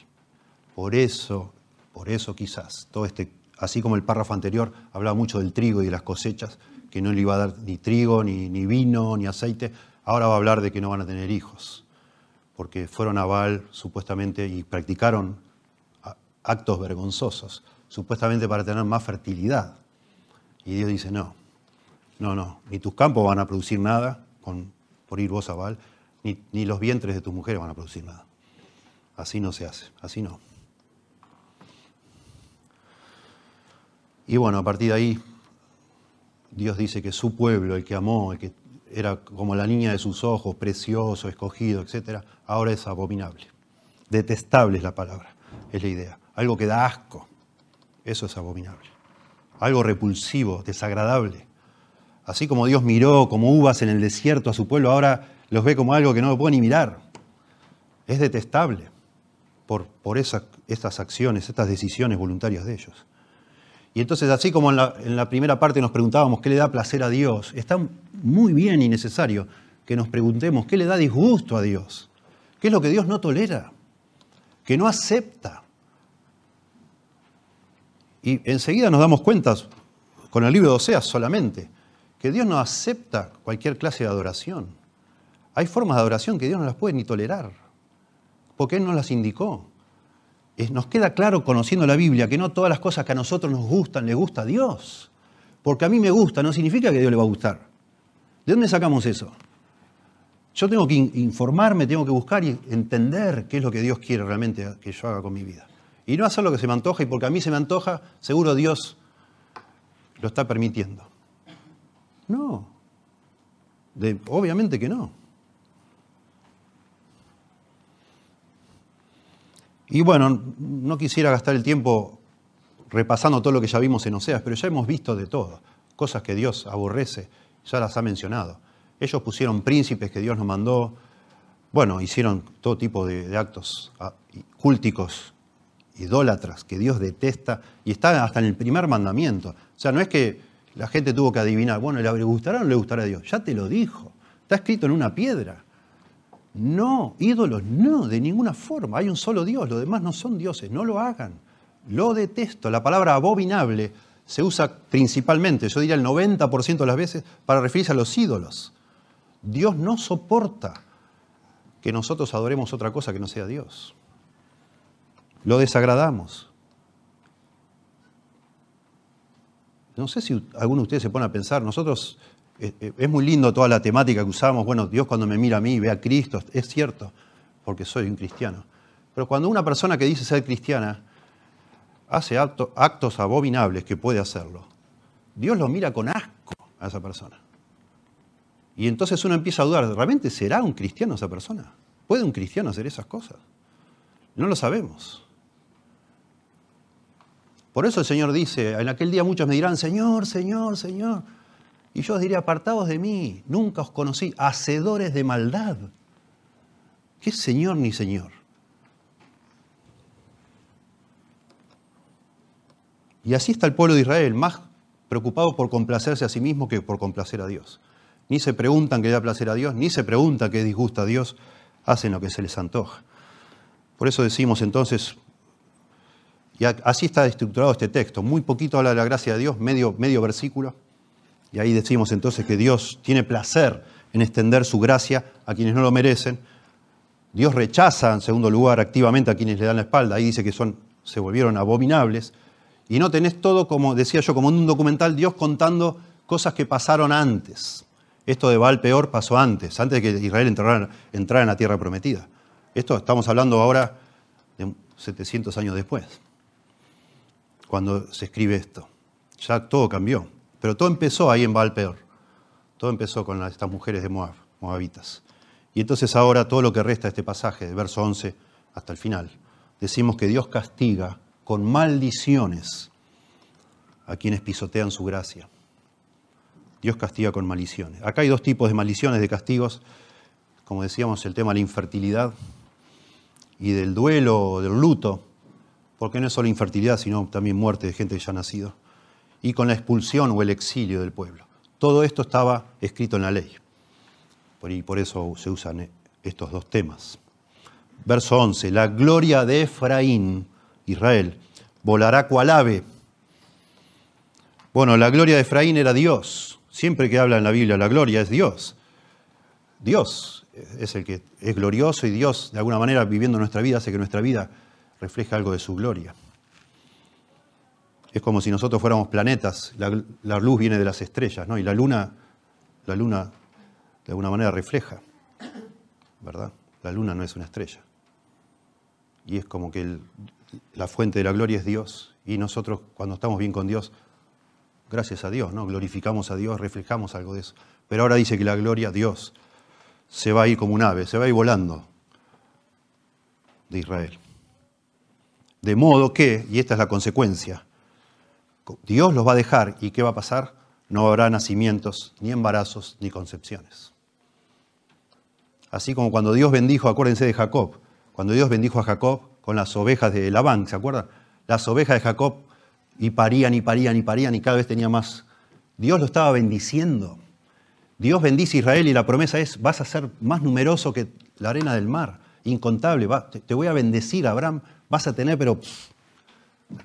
Por eso, por eso quizás, todo este, así como el párrafo anterior hablaba mucho del trigo y de las cosechas, que no le iba a dar ni trigo, ni, ni vino, ni aceite, ahora va a hablar de que no van a tener hijos, porque fueron a Baal supuestamente y practicaron actos vergonzosos, supuestamente para tener más fertilidad. Y Dios dice, no, no, no, ni tus campos van a producir nada con, por ir vos a Baal, ni, ni los vientres de tus mujeres van a producir nada. Así no se hace, así no. Y bueno, a partir de ahí, Dios dice que su pueblo, el que amó, el que era como la niña de sus ojos, precioso, escogido, etc., ahora es abominable. Detestable es la palabra, es la idea. Algo que da asco, eso es abominable. Algo repulsivo, desagradable. Así como Dios miró como uvas en el desierto a su pueblo, ahora los ve como algo que no lo puede ni mirar. Es detestable por, por estas acciones, estas decisiones voluntarias de ellos. Y entonces, así como en la, primera parte nos preguntábamos qué le da placer a Dios, está muy bien y necesario que nos preguntemos qué le da disgusto a Dios, qué es lo que Dios no tolera, que no acepta. Y enseguida nos damos cuenta, con el libro de Oseas solamente, que Dios no acepta cualquier clase de adoración. Hay formas de adoración que Dios no las puede ni tolerar, porque Él no las indicó nos queda claro conociendo la Biblia que no todas las cosas que a nosotros nos gustan le gusta a Dios. Porque a mí me gusta, no significa que a Dios le va a gustar. ¿De dónde sacamos eso? Yo tengo que informarme, tengo que buscar y entender qué es lo que Dios quiere realmente que yo haga con mi vida. Y no hacer lo que se me antoja, y porque a mí se me antoja, seguro Dios lo está permitiendo. No. obviamente que no. Y bueno, no quisiera gastar el tiempo repasando todo lo que ya vimos en Oseas, pero ya hemos visto de todo. Cosas que Dios aborrece, ya las ha mencionado. Ellos pusieron príncipes que Dios nos mandó, bueno, hicieron todo tipo de, actos ah, cúlticos, idólatras, que Dios detesta, y está hasta en el primer mandamiento. O sea, no es que la gente tuvo que adivinar, bueno, ¿le gustará o no le gustará a Dios? Ya te lo dijo, está escrito en una piedra. No, ídolos, no, de ninguna forma. Hay un solo Dios, los demás no son dioses, no lo hagan. Lo detesto. La palabra abominable se usa principalmente, yo diría el 90% de las veces, para referirse a los ídolos. Dios no soporta que nosotros adoremos otra cosa que no sea Dios. Lo desagradamos. No sé si alguno de ustedes se pone a pensar, nosotros es muy lindo toda la temática que usamos, bueno, Dios cuando me mira a mí ve a Cristo, es cierto, porque soy un cristiano. Pero cuando una persona que dice ser cristiana hace actos abominables, que puede hacerlo, Dios lo mira con asco a esa persona. Y entonces uno empieza a dudar, ¿realmente será un cristiano esa persona? ¿Puede un cristiano hacer esas cosas? No lo sabemos. Por eso el Señor dice, en aquel día muchos me dirán, Señor, Señor, Señor. Y yo os diría, apartados de mí, nunca os conocí, hacedores de maldad. ¿Qué Señor ni Señor? Y así está el pueblo de Israel, más preocupado por complacerse a sí mismo que por complacer a Dios. Ni se preguntan qué da placer a Dios, ni se preguntan qué disgusta a Dios, hacen lo que se les antoja. Por eso decimos entonces, y así está estructurado este texto, muy poquito habla de la gracia de Dios, medio, medio versículo, y ahí decimos entonces que Dios tiene placer en extender su gracia a quienes no lo merecen. Dios rechaza, en segundo lugar, activamente a quienes le dan la espalda. Ahí dice que son, se volvieron abominables. Y no tenés todo, como decía yo, como en un documental, Dios contando cosas que pasaron antes. Esto de Baal peor pasó antes, antes de que Israel entrara, entrara en la tierra prometida. Esto estamos hablando ahora de 700 años después, cuando se escribe esto. Ya todo cambió. Pero todo empezó ahí en Valpeor. Todo empezó con estas mujeres de Moab, moabitas. Y entonces ahora todo lo que resta de este pasaje, de verso 11 hasta el final, decimos que Dios castiga con maldiciones a quienes pisotean su gracia. Dios castiga con maldiciones. Acá hay dos tipos de maldiciones, de castigos. como decíamos, el tema de la infertilidad y del duelo, del luto, porque no es solo infertilidad, sino también muerte de gente que ya ha nacido, y con la expulsión o el exilio del pueblo. Todo esto estaba escrito en la ley, y por eso se usan estos dos temas. Verso 11, la gloria de Efraín, Israel, volará cual ave. Bueno, la gloria de Efraín era Dios. Siempre que habla en la Biblia, la gloria es Dios. Dios es el que es glorioso y Dios, de alguna manera, viviendo nuestra vida, hace que nuestra vida refleje algo de su gloria. Es como si nosotros fuéramos planetas, la, luz viene de las estrellas, ¿no? Y la luna, la luna, de alguna manera, refleja, ¿verdad? La luna no es una estrella. Y es como que la fuente de la gloria es Dios. Y nosotros, cuando estamos bien con Dios, gracias a Dios, ¿no? Glorificamos a Dios, reflejamos algo de eso. Pero ahora dice que la gloria, Dios, se va a ir como un ave, se va a ir volando de Israel. De modo que, y esta es la consecuencia, Dios los va a dejar y ¿qué va a pasar? No habrá nacimientos, ni embarazos, ni concepciones. Así como cuando Dios bendijo, acuérdense de Jacob, cuando Dios bendijo a Jacob con las ovejas de Labán, ¿se acuerdan? Las ovejas de Jacob y parían y parían y parían y cada vez tenía más. Dios lo estaba bendiciendo. Dios bendice a Israel y la promesa es, vas a ser más numeroso que la arena del mar, incontable, te voy a bendecir, Abraham, vas a tener, pero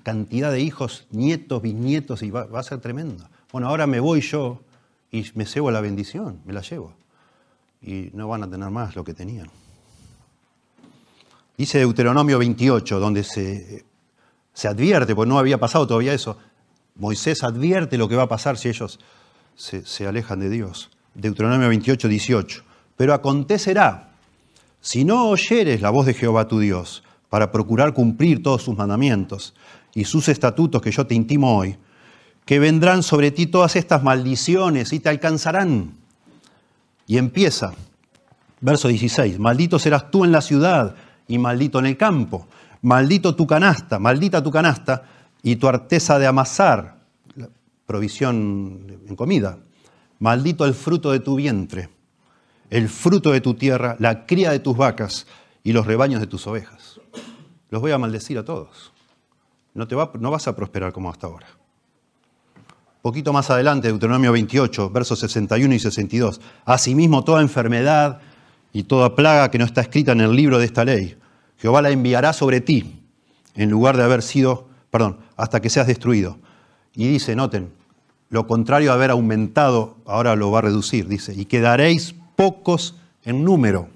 cantidad de hijos, nietos, bisnietos, y va, a ser tremendo. Bueno, ahora me voy yo y me cebo la bendición, me la llevo. Y no van a tener más lo que tenían. Dice Deuteronomio 28, donde se, se advierte, porque no había pasado todavía eso, Moisés advierte lo que va a pasar si ellos se, se alejan de Dios. Deuteronomio 28, 18. Pero acontecerá, si no oyeres la voz de Jehová tu Dios, para procurar cumplir todos sus mandamientos y sus estatutos que yo te intimo hoy, que vendrán sobre ti todas estas maldiciones y te alcanzarán. Y empieza, verso 16, maldito serás tú en la ciudad y maldito en el campo, maldito tu canasta, maldita tu canasta y tu arteza de amasar, provisión en comida, maldito el fruto de tu vientre, el fruto de tu tierra, la cría de tus vacas y los rebaños de tus ovejas los voy a maldecir a todos. No, te vas a prosperar como hasta ahora. Poquito más adelante, Deuteronomio 28, versos 61 y 62. Asimismo, toda enfermedad y toda plaga que no está escrita en el libro de esta ley, Jehová la enviará sobre ti, en lugar de haber sido, perdón, hasta que seas destruido. Y dice, noten, lo contrario a haber aumentado, ahora lo va a reducir, dice, y quedaréis pocos en número.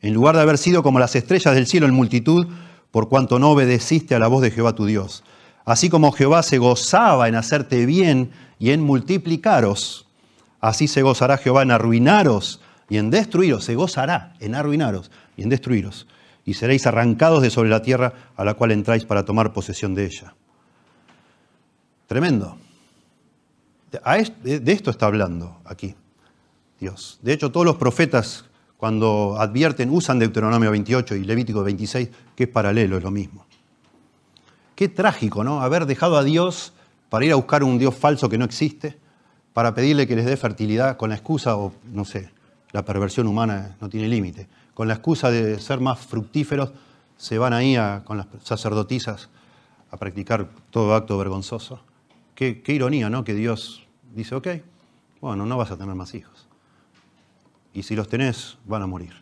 En lugar de haber sido como las estrellas del cielo en multitud, por cuanto no obedeciste a la voz de Jehová tu Dios. Así como Jehová se gozaba en hacerte bien y en multiplicaros, así se gozará Jehová en arruinaros y en destruiros. Se gozará en arruinaros y en destruiros. Y seréis arrancados de sobre la tierra a la cual entráis para tomar posesión de ella. Tremendo. De esto está hablando aquí Dios. De hecho, todos los profetas cuando advierten, usan Deuteronomio 28 y Levítico 26, que es paralelo, es lo mismo. Qué trágico, ¿no? Haber dejado a Dios para ir a buscar un Dios falso que no existe, para pedirle que les dé fertilidad con la excusa, o no sé, la perversión humana no tiene límite, con la excusa de ser más fructíferos, se van ahí con las sacerdotisas a practicar todo acto vergonzoso. Qué, qué ironía, ¿no? Que Dios dice, ok, bueno, no vas a tener más hijos y si los tenés, van a morir.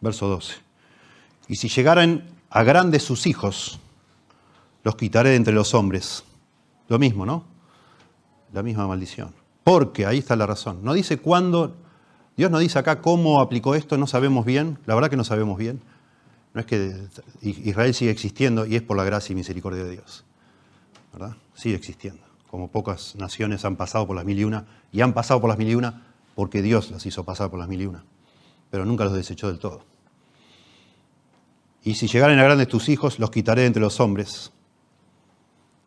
Verso 12. Y si llegaran a grandes sus hijos, los quitaré de entre los hombres. Lo mismo, ¿no? La misma maldición. Porque, ahí está la razón. No dice cuándo, Dios no dice acá cómo aplicó esto, no sabemos bien, la verdad que no sabemos bien. No es que Israel sigue existiendo y es por la gracia y misericordia de Dios. ¿Verdad? Sigue existiendo. Como pocas naciones han pasado por las mil y una y han pasado por las mil y una porque Dios las hizo pasar por las mil y una, pero nunca los desechó del todo. Y si llegaren a grandes tus hijos, los quitaré entre los hombres.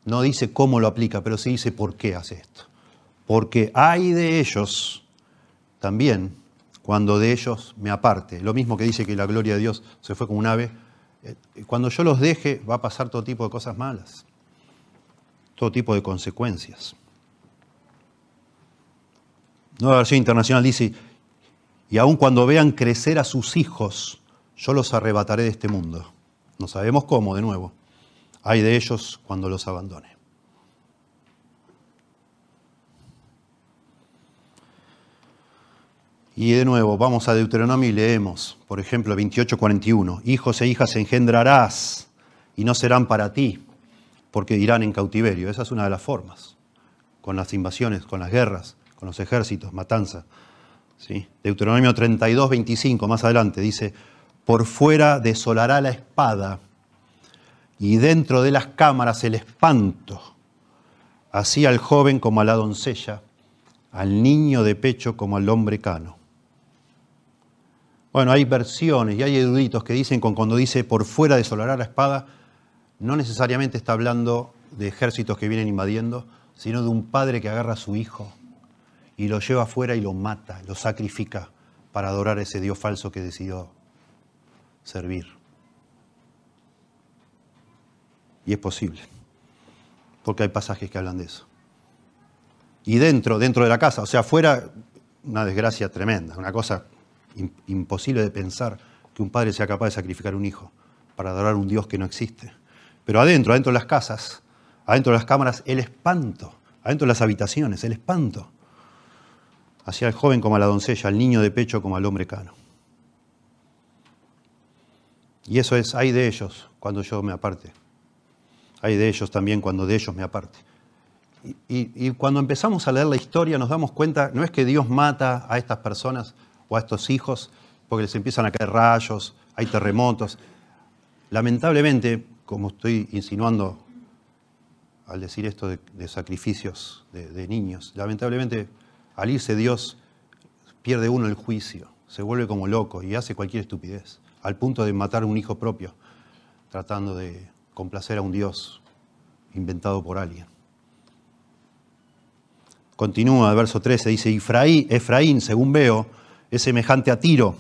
No dice cómo lo aplica, pero sí dice por qué hace esto. Porque hay de ellos también cuando de ellos me aparte. Lo mismo que dice que la gloria de Dios se fue como un ave. Eh, cuando yo los deje va a pasar todo tipo de cosas malas, todo tipo de consecuencias. Nueva versión internacional dice, Y aun cuando vean crecer a sus hijos, yo los arrebataré de este mundo. No sabemos cómo, de nuevo. Hay de ellos cuando los abandone. Y de nuevo, vamos a Deuteronomio y leemos, por ejemplo, 28:41. Hijos e hijas engendrarás y no serán para ti, porque irán en cautiverio. Esa es una de las formas, con las invasiones, con las guerras, con los ejércitos, matanza. ¿Sí? Deuteronomio 32, 25, más adelante, dice, por fuera desolará la espada y dentro de las cámaras el espanto, así al joven como a la doncella, al niño de pecho como al hombre cano. Bueno, hay versiones y hay eruditos que dicen que cuando dice por fuera desolará la espada, no necesariamente está hablando de ejércitos que vienen invadiendo, sino de un padre que agarra a su hijo y lo lleva afuera y lo mata, lo sacrifica para adorar a ese Dios falso que decidió servir. Y es posible, porque hay pasajes que hablan de eso. Y dentro, dentro de la casa, o sea, afuera, una desgracia tremenda, una cosa imposible de pensar que un padre sea capaz de sacrificar un hijo para adorar a un Dios que no existe. Pero adentro, adentro de las casas, adentro de las cámaras, el espanto, adentro de las habitaciones, el espanto. Hacia el joven como a la doncella, al niño de pecho como al hombre cano. Y eso es, hay de ellos cuando yo me aparte. Hay de ellos también cuando de ellos me aparte. Y, cuando empezamos a leer la historia nos damos cuenta, no es que Dios mata a estas personas o a estos hijos porque les empiezan a caer rayos, hay terremotos. Lamentablemente, como estoy insinuando al decir esto de, sacrificios de, niños, lamentablemente al irse Dios pierde uno el juicio, se vuelve como loco y hace cualquier estupidez, al punto de matar a un hijo propio, tratando de complacer a un Dios inventado por alguien. Continúa el verso 13, dice, Efraín, Efraín, según veo, es semejante a Tiro.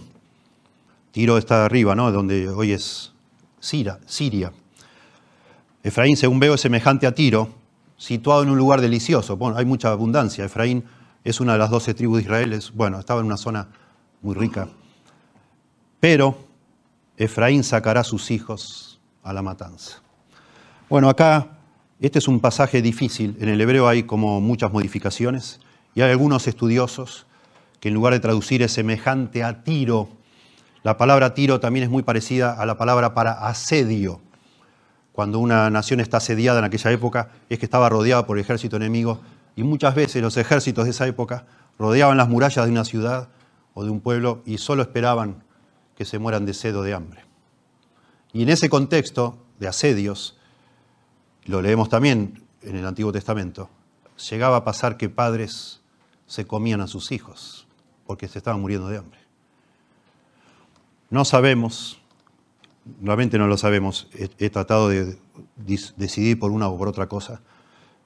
Tiro está arriba, ¿no? Donde hoy es Siria. Efraín, según veo, es semejante a Tiro, situado en un lugar delicioso. Bueno, hay mucha abundancia. Efraín es una de las doce tribus de Israel. bueno, estaba en una zona muy rica. Pero Efraín sacará a sus hijos a la matanza. Bueno, acá este es un pasaje difícil. En el hebreo hay como muchas modificaciones y hay algunos estudiosos que en lugar de traducir es semejante a Tiro, la palabra Tiro también es muy parecida a la palabra para asedio cuando una nación está asediada en aquella época, es que estaba rodeada por el ejército enemigo y muchas veces los ejércitos de esa época rodeaban las murallas de una ciudad o de un pueblo y solo esperaban que se mueran de sed o de hambre. Y en ese contexto de asedios, lo leemos también en el Antiguo Testamento, llegaba a pasar que padres se comían a sus hijos porque se estaban muriendo de hambre. No sabemos Nuevamente no lo sabemos. He, tratado de decidir por una o por otra cosa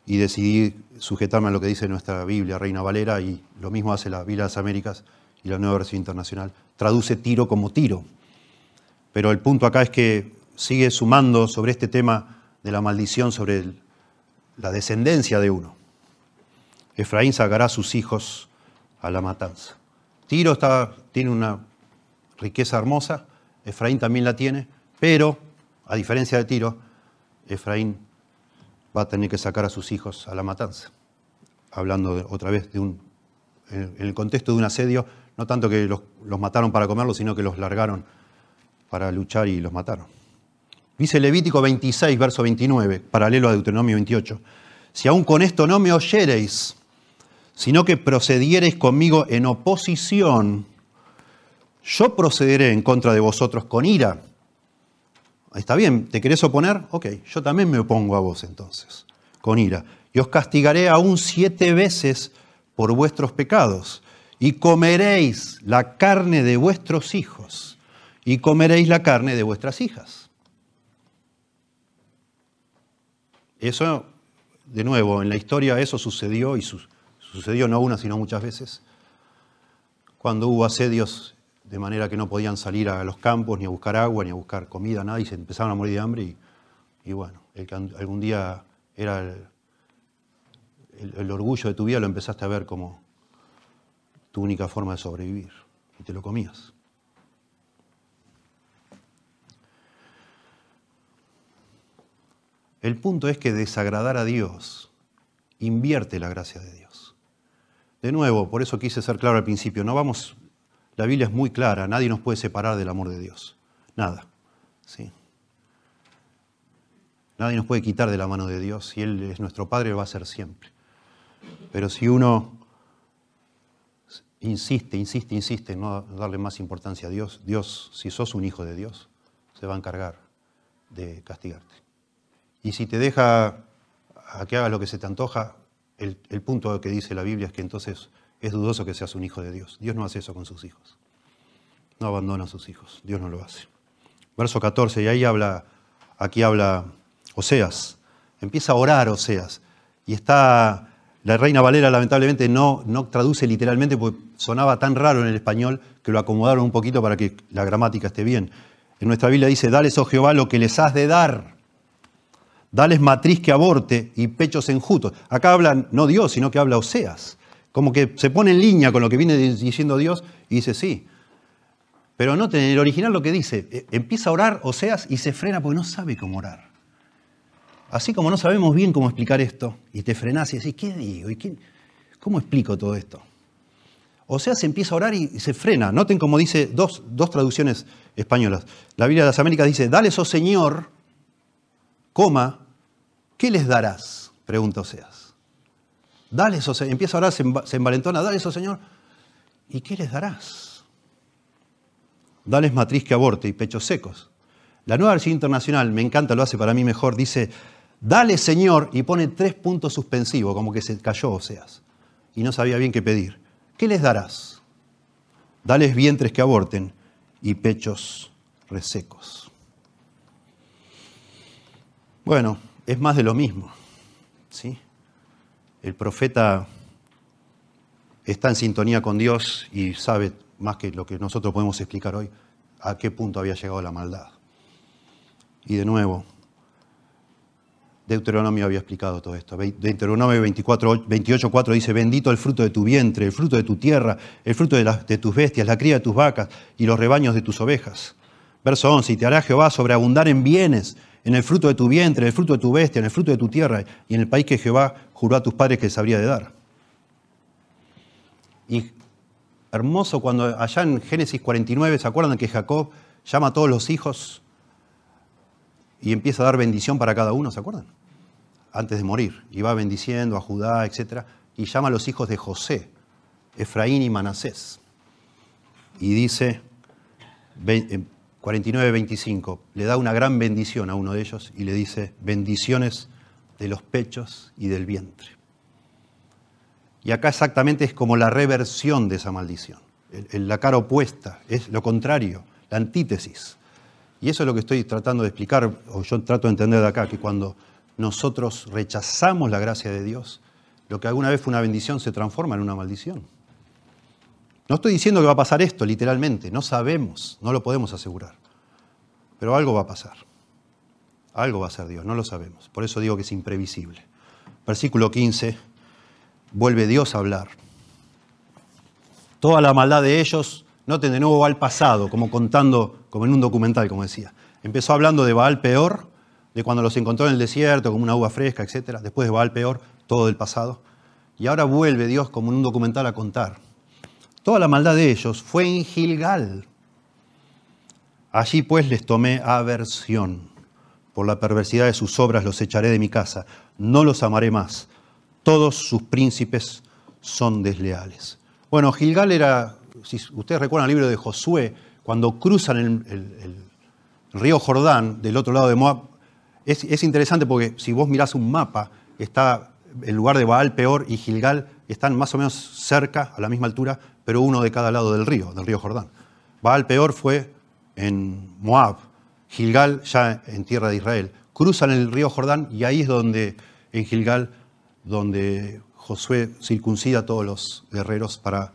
y decidí sujetarme a lo que dice nuestra Biblia, Reina Valera, y lo mismo hace la Biblia de las Américas y la Nueva Versión Internacional. Traduce tiro como tiro. Pero el punto acá es que sigue sumando sobre este tema de la maldición sobre la descendencia de uno. Efraín sacará a sus hijos a la matanza. Tiro tiene una riqueza hermosa, Efraín también la tiene, pero a diferencia de Tiro, Efraín va a tener que sacar a sus hijos a la matanza. Hablando otra vez de un, en el contexto de un asedio, no tanto que los, los mataron para comerlos, sino que los largaron para luchar y los mataron. Dice Levítico 26, verso 29, paralelo a Deuteronomio 28. Si aún con esto no me oyereis, sino que procediereis conmigo en oposición yo procederé en contra de vosotros con ira. Está bien, ¿te querés oponer? Ok, yo también me opongo a vos entonces, con ira. Y os castigaré aún siete veces por vuestros pecados. Y comeréis la carne de vuestros hijos. Y comeréis la carne de vuestras hijas. Eso, de nuevo, en la historia eso sucedió y sucedió no una, sino muchas veces. Cuando hubo asedios de manera que no podían salir a los campos ni a buscar agua, ni a buscar comida, nada, y se empezaron a morir de hambre. Y, bueno, el que algún día era el, orgullo de tu vida lo empezaste a ver como tu única forma de sobrevivir. y te lo comías. El punto es que desagradar a Dios invierte la gracia de Dios. De nuevo, por eso quise ser claro al principio, no vamos, la Biblia es muy clara, nadie nos puede separar del amor de Dios. Nada. ¿sí? Nadie nos puede quitar de la mano de Dios. Si Él es nuestro Padre, lo va a ser siempre. Pero si uno insiste, insiste, insiste en no darle más importancia a Dios, Dios, si sos un hijo de Dios, se va a encargar de castigarte. Y si te deja a que hagas lo que se te antoja, el, punto que dice la Biblia es que entonces es dudoso que seas un hijo de Dios. Dios no hace eso con sus hijos. No abandona a sus hijos. Dios no lo hace. Verso 14, y ahí habla, aquí habla Oseas. Empieza a orar Oseas. Y está, la Reina Valera lamentablemente no, no traduce literalmente porque sonaba tan raro en el español que lo acomodaron un poquito para que la gramática esté bien. En nuestra Biblia dice, dales, oh Jehová, lo que les has de dar. Dales matriz que aborte y pechos enjutos. Acá hablan, no Dios, sino que habla Oseas. Como que se pone en línea con lo que viene diciendo Dios y dice, sí. Pero noten, en el original lo que dice, e, empieza a orar Oseas y se frena porque no sabe cómo orar. Así como no sabemos bien cómo explicar esto, y te frenás y decís, ¿qué digo? ¿Y ¿Cómo explico todo esto? Oseas empieza a orar y se frena. Noten como dice dos, dos traducciones españolas. La Biblia de las Américas dice, dale eso Señor, coma, ¿qué les darás? Pregunta Oseas. Dale eso, empieza a se envalentona, dale eso, Señor. ¿Y qué les darás? Dales matriz que aborte y pechos secos. La nueva versión internacional, me encanta, lo hace para mí mejor, dice, dale Señor, y pone tres puntos suspensivos, como que se cayó Oseas, y no sabía bien qué pedir. ¿Qué les darás? Dales vientres que aborten y pechos resecos. Bueno, es más de lo mismo. ¿sí? El profeta está en sintonía con Dios y sabe más que lo que nosotros podemos explicar hoy a qué punto había llegado la maldad. Y de nuevo, Deuteronomio había explicado todo esto. Deuteronomio 24, 28, 4 dice, bendito el fruto de tu vientre, el fruto de tu tierra, el fruto de, de, tus bestias, la cría de tus vacas y los rebaños de tus ovejas. Verso 11, y te hará Jehová sobreabundar en bienes en el fruto de tu vientre, en el fruto de tu bestia, en el fruto de tu tierra y en el país que Jehová juró a tus padres que les habría de dar. Y hermoso cuando allá en Génesis 49, ¿se acuerdan que Jacob llama a todos los hijos y empieza a dar bendición para cada uno? ¿Se acuerdan? Antes de morir. Y va bendiciendo a Judá, etc. Y llama a los hijos de José, Efraín y Manasés. Y dice, 49-25, le da una gran bendición a uno de ellos y le dice, bendiciones de los pechos y del vientre. Y acá exactamente es como la reversión de esa maldición, la cara opuesta, es lo contrario, la antítesis. Y eso es lo que estoy tratando de explicar, o yo trato de entender de acá, que cuando nosotros rechazamos la gracia de Dios, lo que alguna vez fue una bendición se transforma en una maldición. No estoy diciendo que va a pasar esto, literalmente, no sabemos, no lo podemos asegurar. Pero algo va a pasar. Algo va a ser Dios, no lo sabemos. Por eso digo que es imprevisible. Versículo 15, vuelve Dios a hablar. Toda la maldad de ellos, noten de nuevo al pasado, como contando, como en un documental, como decía. Empezó hablando de Baal peor, de cuando los encontró en el desierto, como una uva fresca, etc. Después de Baal peor, todo del pasado. Y ahora vuelve Dios como en un documental a contar Toda la maldad de ellos fue en Gilgal. Allí pues les tomé aversión. Por la perversidad de sus obras los echaré de mi casa. No los amaré más. Todos sus príncipes son desleales. Bueno, Gilgal era, si ustedes recuerdan el libro de Josué, cuando cruzan el, río Jordán del otro lado de Moab, es, es, interesante porque si vos mirás un mapa, está el lugar de Baal peor y Gilgal están más o menos cerca, a la misma altura, pero uno de cada lado del río, del río Jordán. Baal peor fue en Moab, Gilgal ya en tierra de Israel. Cruzan el río Jordán y ahí es donde, en Gilgal, donde Josué circuncida a todos los guerreros para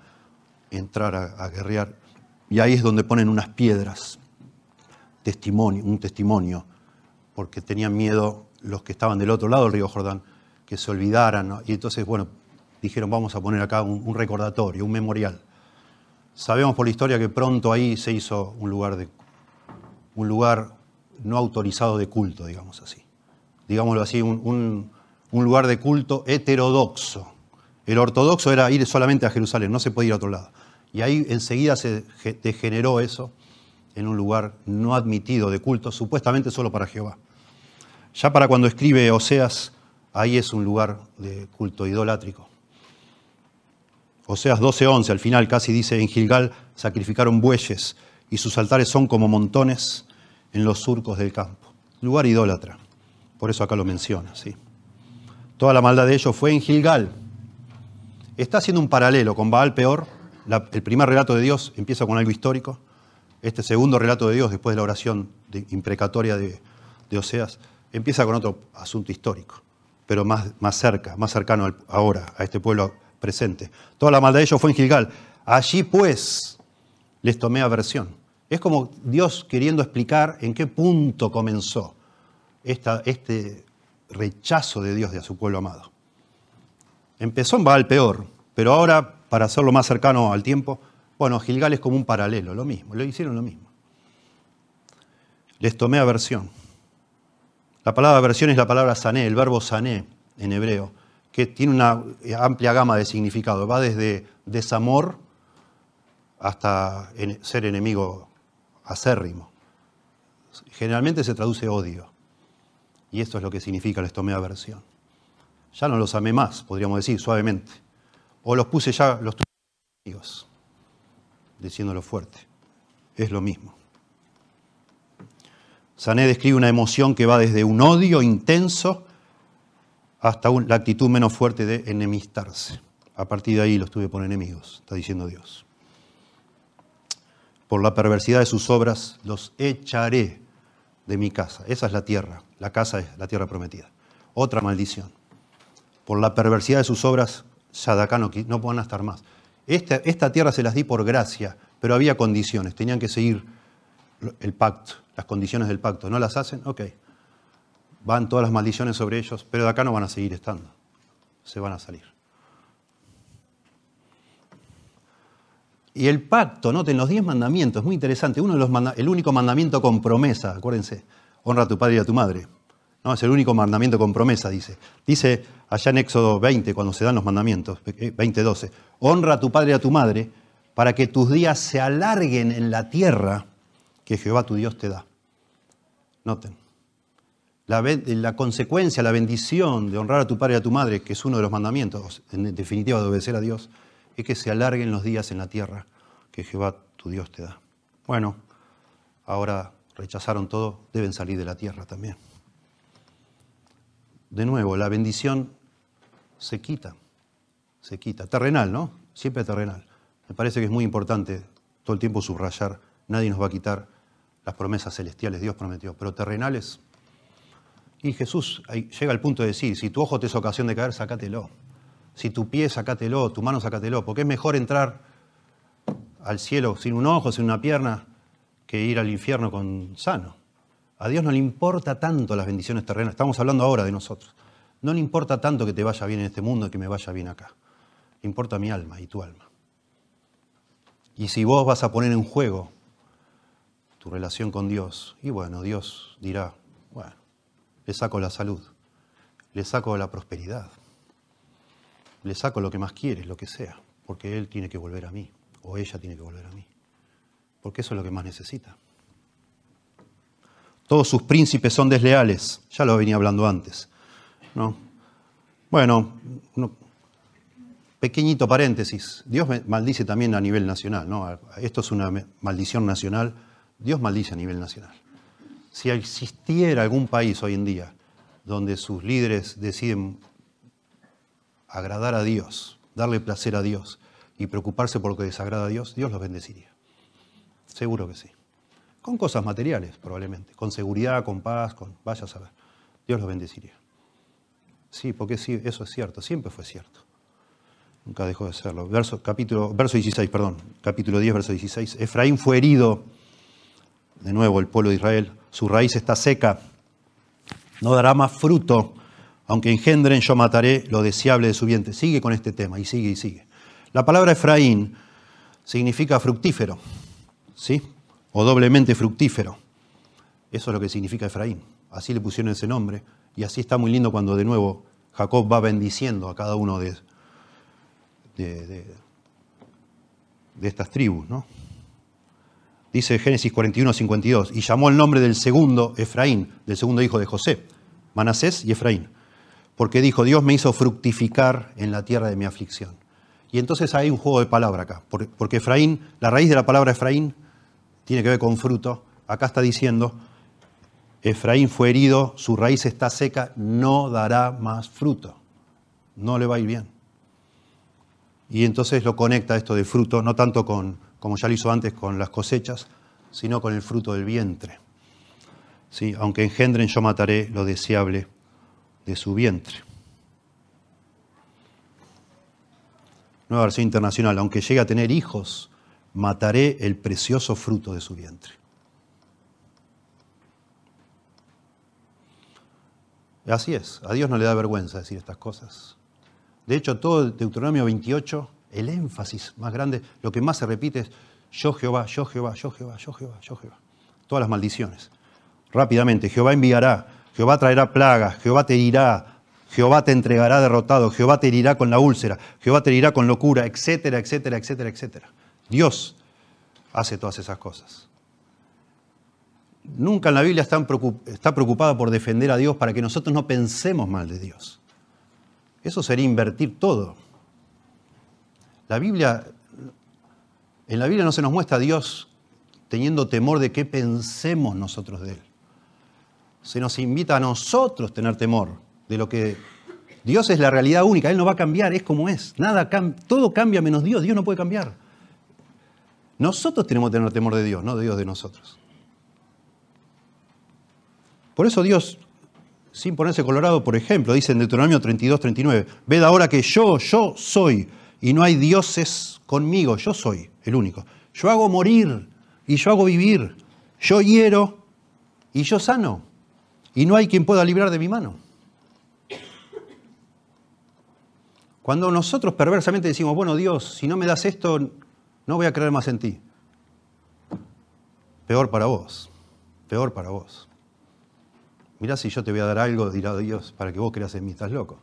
entrar a, guerrear. Y ahí es donde ponen unas piedras, testimonio, un testimonio, porque tenían miedo los que estaban del otro lado del río Jordán que se olvidaran. Y entonces, bueno, dijeron, vamos a poner acá un, recordatorio, un memorial. Sabemos por la historia que pronto ahí se hizo un lugar, de, un lugar no autorizado de culto, digamos así. Digámoslo así, un, un lugar de culto heterodoxo. El ortodoxo era ir solamente a Jerusalén, no se podía ir a otro lado. Y ahí enseguida se degeneró eso en un lugar no admitido de culto, supuestamente solo para Jehová. Ya para cuando escribe Oseas, ahí es un lugar de culto idolátrico. Oseas 12:11, al final casi dice, en Gilgal sacrificaron bueyes y sus altares son como montones en los surcos del campo. Lugar idólatra. Por eso acá lo menciona, ¿sí? Toda la maldad de ellos fue en Gilgal. Está haciendo un paralelo con Baal peor. el primer relato de Dios empieza con algo histórico. Este segundo relato de Dios, después de la oración imprecatoria de, Oseas, empieza con otro asunto histórico, pero más, más cerca, más cercano ahora, a este pueblo presente. Toda la maldad de ellos fue en Gilgal. Allí pues les tomé aversión. Es como Dios queriendo explicar en qué punto comenzó este rechazo de Dios de a su pueblo amado. Empezó en Baal peor, pero ahora, para hacerlo más cercano al tiempo, bueno, Gilgal es como un paralelo, lo mismo, lo hicieron lo mismo. Les tomé aversión. La palabra aversión es la palabra sané, el verbo sané en hebreo, que tiene una amplia gama de significado. Va desde desamor hasta ser enemigo acérrimo. Generalmente se traduce odio. Y esto es lo que significa les tomé aversión. Ya no los amé más, podríamos decir, suavemente. O los puse ya, los tuve amigos, diciéndolo fuerte. Es lo mismo. Sané describe una emoción que va desde un odio intenso hasta la actitud menos fuerte de enemistarse. A partir de ahí los tuve por enemigos, está diciendo Dios. Por la perversidad de sus obras los echaré de mi casa. Esa es la tierra. La casa es la tierra prometida. Otra maldición. Por la perversidad de sus obras, ya de acá no, no estar más. Esta, esta tierra se las di por gracia, pero había condiciones. Tenían que seguir el pacto, las condiciones del pacto. ¿No las hacen? Ok. Van todas las maldiciones sobre ellos, pero de acá no van a seguir estando. Se van a salir. Y el pacto, noten los diez mandamientos, es muy interesante. Uno de los el único mandamiento con promesa, acuérdense, honra a tu padre y a tu madre. No, es el único mandamiento con promesa, dice. Dice allá en Éxodo 20, cuando se dan los mandamientos, 20.12, honra a tu padre y a tu madre para que tus días se alarguen en la tierra que Jehová tu Dios te da. Noten. La, la, consecuencia, la bendición de honrar a tu padre y a tu madre, que es uno de los mandamientos, en definitiva de obedecer a Dios, es que se alarguen los días en la tierra que Jehová tu Dios te da. Bueno, ahora rechazaron todo, deben salir de la tierra también. De nuevo, la bendición se quita, se quita. Terrenal, ¿no? Siempre terrenal. Me parece que es muy importante todo el tiempo subrayar, nadie nos va a quitar las promesas celestiales, Dios prometió, pero terrenales. Y Jesús llega al punto de decir, si tu ojo te es ocasión de caer, sácatelo. Si tu pie, sácatelo, tu mano, sácatelo, porque es mejor entrar al cielo sin un ojo, sin una pierna, que ir al infierno con sano. A Dios no le importa tanto las bendiciones terrenas, estamos hablando ahora de nosotros. No le importa tanto que te vaya bien en este mundo y que me vaya bien acá. Importa mi alma y tu alma. Y si vos vas a poner en juego tu relación con Dios, y bueno, Dios dirá, bueno, le saco la salud, le saco la prosperidad, le saco lo que más quiere, lo que sea, porque Él tiene que volver a mí, o ella tiene que volver a mí porque eso es lo que más necesita. Todos sus príncipes son desleales, ya lo venía hablando antes. ¿no? Bueno, pequeñito paréntesis, Dios maldice también a nivel nacional, ¿no? esto es una maldición nacional, Dios maldice a nivel nacional. Si existiera algún país hoy en día donde sus líderes deciden agradar a Dios, darle placer a Dios y preocuparse por lo que desagrada a Dios, Dios los bendeciría. Seguro que sí. Con cosas materiales, probablemente. Con seguridad, con paz, con... Vaya a saber. Dios los bendeciría. Sí, porque sí, eso es cierto. Siempre fue cierto. Nunca dejó de serlo. Verso, capítulo, verso 16, perdón. Capítulo 10, verso 16. Efraín fue herido. De nuevo, el pueblo de Israel. Su raíz está seca. No dará más fruto. Aunque engendren, yo mataré lo deseable de su vientre. Sigue con este tema y sigue y sigue. La palabra Efraín significa fructífero, ¿sí? O doblemente fructífero. Eso es lo que significa Efraín. Así le pusieron ese nombre. Y así está muy lindo cuando de nuevo Jacob va bendiciendo a cada uno de, de, estas tribus, ¿no? Dice Génesis 41, 52, y llamó el nombre del segundo Efraín, del segundo hijo de José, Manasés y Efraín, porque dijo, Dios me hizo fructificar en la tierra de mi aflicción. Y entonces hay un juego de palabra acá, porque Efraín, la raíz de la palabra Efraín tiene que ver con fruto. Acá está diciendo, Efraín fue herido, su raíz está seca, no dará más fruto. No le va a ir bien. Y entonces lo conecta esto de fruto, no tanto con, como ya lo hizo antes con las cosechas, sino con el fruto del vientre. ¿Sí? Aunque engendren, yo mataré lo deseable de su vientre. Nueva versión internacional, aunque llegue a tener hijos, mataré el precioso fruto de su vientre. Así es, a Dios no le da vergüenza decir estas cosas. De hecho, todo Deuteronomio 28, el énfasis más grande, lo que más se repite es yo Jehová, yo Jehová, yo Jehová, yo Jehová, yo Jehová. Todas las maldiciones. Rápidamente, Jehová enviará, Jehová traerá plagas, Jehová te herirá, Jehová te entregará derrotado, Jehová te herirá con la úlcera, Jehová te herirá con locura, etcétera, etcétera, etcétera, etcétera. Dios hace todas esas cosas. Nunca en la Biblia está preocupada por defender a Dios para que nosotros no pensemos mal de Dios. Eso sería invertir todo. La Biblia, en la Biblia no se nos muestra a Dios teniendo temor de qué pensemos nosotros de Él. Se nos invita a nosotros tener temor de lo que Dios es la realidad única, Él no va a cambiar, es como es. Nada todo cambia menos Dios, Dios no puede cambiar. Nosotros tenemos que tener temor de Dios, no de Dios de nosotros. Por eso Dios, sin ponerse colorado, por ejemplo, dice en Deuteronomio 32, 39, ved ahora que yo, yo soy, y no hay dioses conmigo, yo soy el único. Yo hago morir y yo hago vivir, yo hiero y yo sano, y no hay quien pueda librar de mi mano. Cuando nosotros perversamente decimos, bueno Dios, si no me das esto, no voy a creer más en ti. Peor para vos, peor para vos. Mirá si yo te voy a dar algo, dirá Dios, para que vos creas en mí, estás loco.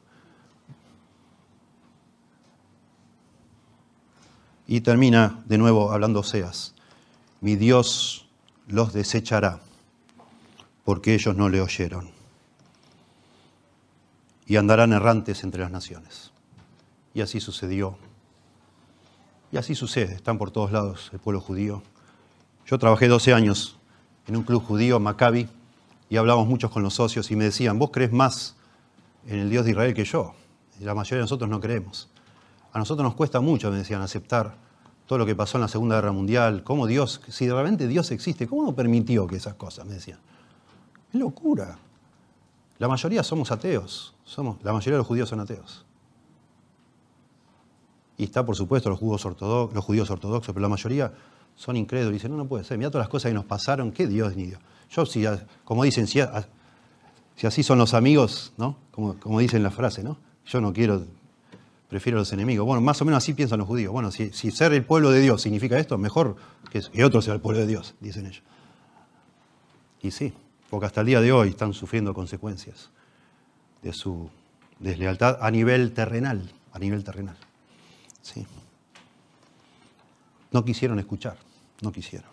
Y termina de nuevo hablando Seas. Mi Dios los desechará porque ellos no le oyeron. Y andarán errantes entre las naciones. Y así sucedió. Y así sucede, están por todos lados el pueblo judío. Yo trabajé 12 años en un club judío, Maccabi, y hablamos muchos con los socios y me decían, vos crees más en el Dios de Israel que yo. Y la mayoría de nosotros no creemos. A nosotros nos cuesta mucho, me decían, aceptar todo lo que pasó en la Segunda Guerra Mundial, cómo Dios, si realmente Dios existe, ¿cómo permitió que esas cosas? Me decían. Es locura. La mayoría somos ateos, somos, la mayoría de los judíos son ateos. Y está, por supuesto, los judíos ortodoxos, los judíos ortodoxos pero la mayoría son incrédulos. Dicen, no, no puede ser, mira todas las cosas que nos pasaron, ¿qué Dios ni Dios? Yo, si, como dicen, si, así son los amigos, ¿no? Como, como, dicen la frase, ¿no? Yo no quiero, prefiero los enemigos. Bueno, más o menos así piensan los judíos. Bueno, si, ser el pueblo de Dios significa esto, mejor que, que otro sea el pueblo de Dios, dicen ellos. Y sí, porque hasta el día de hoy están sufriendo consecuencias de su deslealtad a nivel terrenal, a nivel terrenal. Sí. No quisieron escuchar, no quisieron.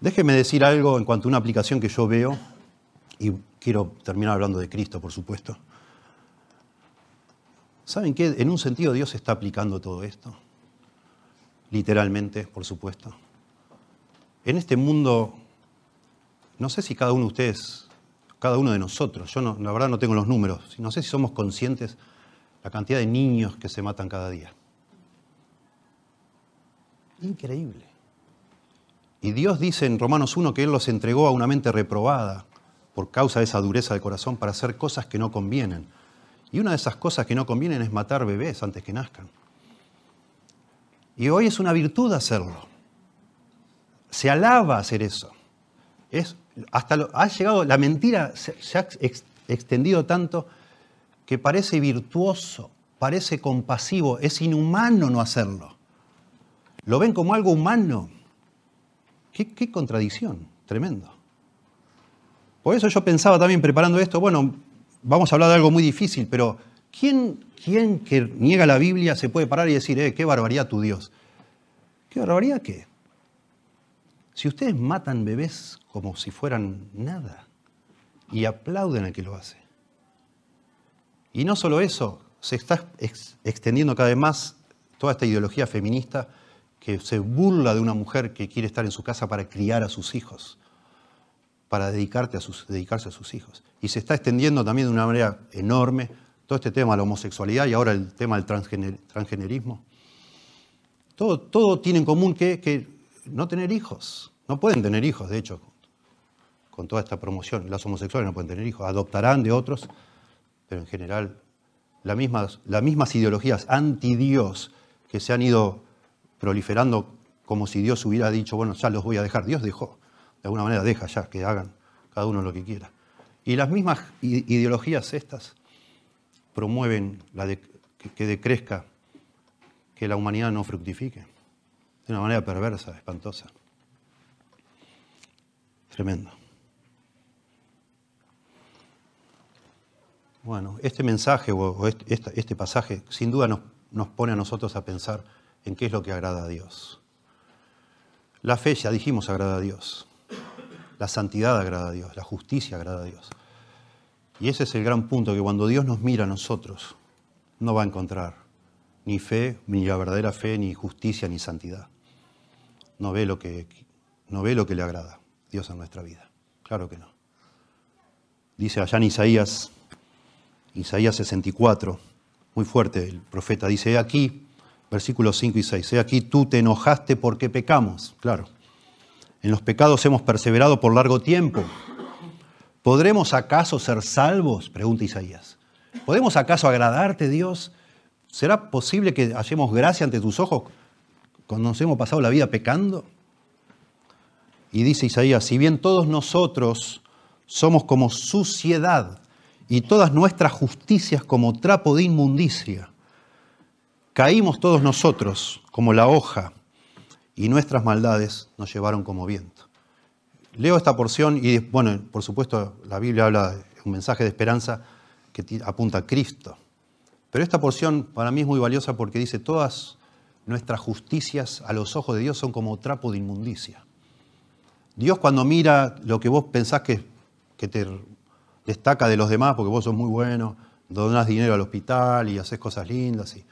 Déjeme decir algo en cuanto a una aplicación que yo veo, y quiero terminar hablando de Cristo, por supuesto. ¿Saben qué? En un sentido Dios está aplicando todo esto. Literalmente, por supuesto. En este mundo, no sé si cada uno de ustedes, cada uno de nosotros, yo no, la verdad no tengo los números, no sé si somos conscientes la cantidad de niños que se matan cada día. Increíble. Y Dios dice en Romanos 1 que Él los entregó a una mente reprobada por causa de esa dureza de corazón para hacer cosas que no convienen. Y una de esas cosas que no convienen es matar bebés antes que nazcan. Y hoy es una virtud hacerlo. Se alaba hacer eso. Es, hasta ha llegado, la mentira se, ha extendido tanto que parece virtuoso parece compasivo, es inhumano no hacerlo. Lo ven como algo humano. Qué, qué contradicción, tremendo. Por eso yo pensaba también preparando esto, bueno, vamos a hablar de algo muy difícil, pero ¿quién, quién que niega la Biblia se puede parar y decir, eh, qué barbaridad tu Dios? ¿Qué barbaridad qué? Si ustedes matan bebés como si fueran nada y aplauden al que lo hace. Y no solo eso, se está extendiendo cada vez más toda esta ideología feminista que se burla de una mujer que quiere estar en su casa para criar a sus hijos para dedicarse a sus hijos. Y se está extendiendo también de una manera enorme todo este tema de la homosexualidad y ahora el tema del transgenerismo. Todo, todo tiene en común que, no tener hijos. No pueden tener hijos, de hecho, con toda esta promoción. Las homosexuales no pueden tener hijos, adoptarán de otros, pero en general las mismas, las mismas ideologías anti-Dios que se han ido proliferando como si Dios hubiera dicho, bueno, ya los voy a dejar. Dios dejó de alguna manera deja ya que hagan cada uno lo que quiera. Y las mismas ideologías estas promueven la que, decrezca, que la humanidad no fructifique, de una manera perversa, espantosa. Tremendo. Bueno, este mensaje o este, este, pasaje sin duda nos, nos pone a nosotros a pensar en qué es lo que agrada a Dios. La fe, ya dijimos, agrada a Dios. La santidad agrada a Dios, la justicia agrada a Dios. Y ese es el gran punto, que cuando Dios nos mira a nosotros, no va a encontrar ni fe, ni la verdadera fe, ni justicia, ni santidad. No ve lo que, no ve lo que le agrada Dios en nuestra vida. Claro que no. Dice allá en Isaías, Isaías 64, muy fuerte el profeta, dice, he aquí, versículos 5 y 6, he aquí tú te enojaste porque pecamos, claro. En los pecados hemos perseverado por largo tiempo. ¿Podremos acaso ser salvos? Pregunta Isaías. ¿Podemos acaso agradarte, Dios? ¿Será posible que hallemos gracia ante tus ojos cuando nos hemos pasado la vida pecando? Y dice Isaías, si bien todos nosotros somos como suciedad y todas nuestras justicias como trapo de inmundicia, caímos todos nosotros como la hoja y nuestras maldades nos llevaron como viento. Leo esta porción y, bueno, por supuesto, la Biblia habla de un mensaje de esperanza que apunta a Cristo. Pero esta porción para mí es muy valiosa porque dice, todas nuestras justicias a los ojos de Dios son como trapo de inmundicia. Dios cuando mira lo que vos pensás que, que te destaca de los demás, porque vos sos muy bueno, donás dinero al hospital y haces cosas lindas y,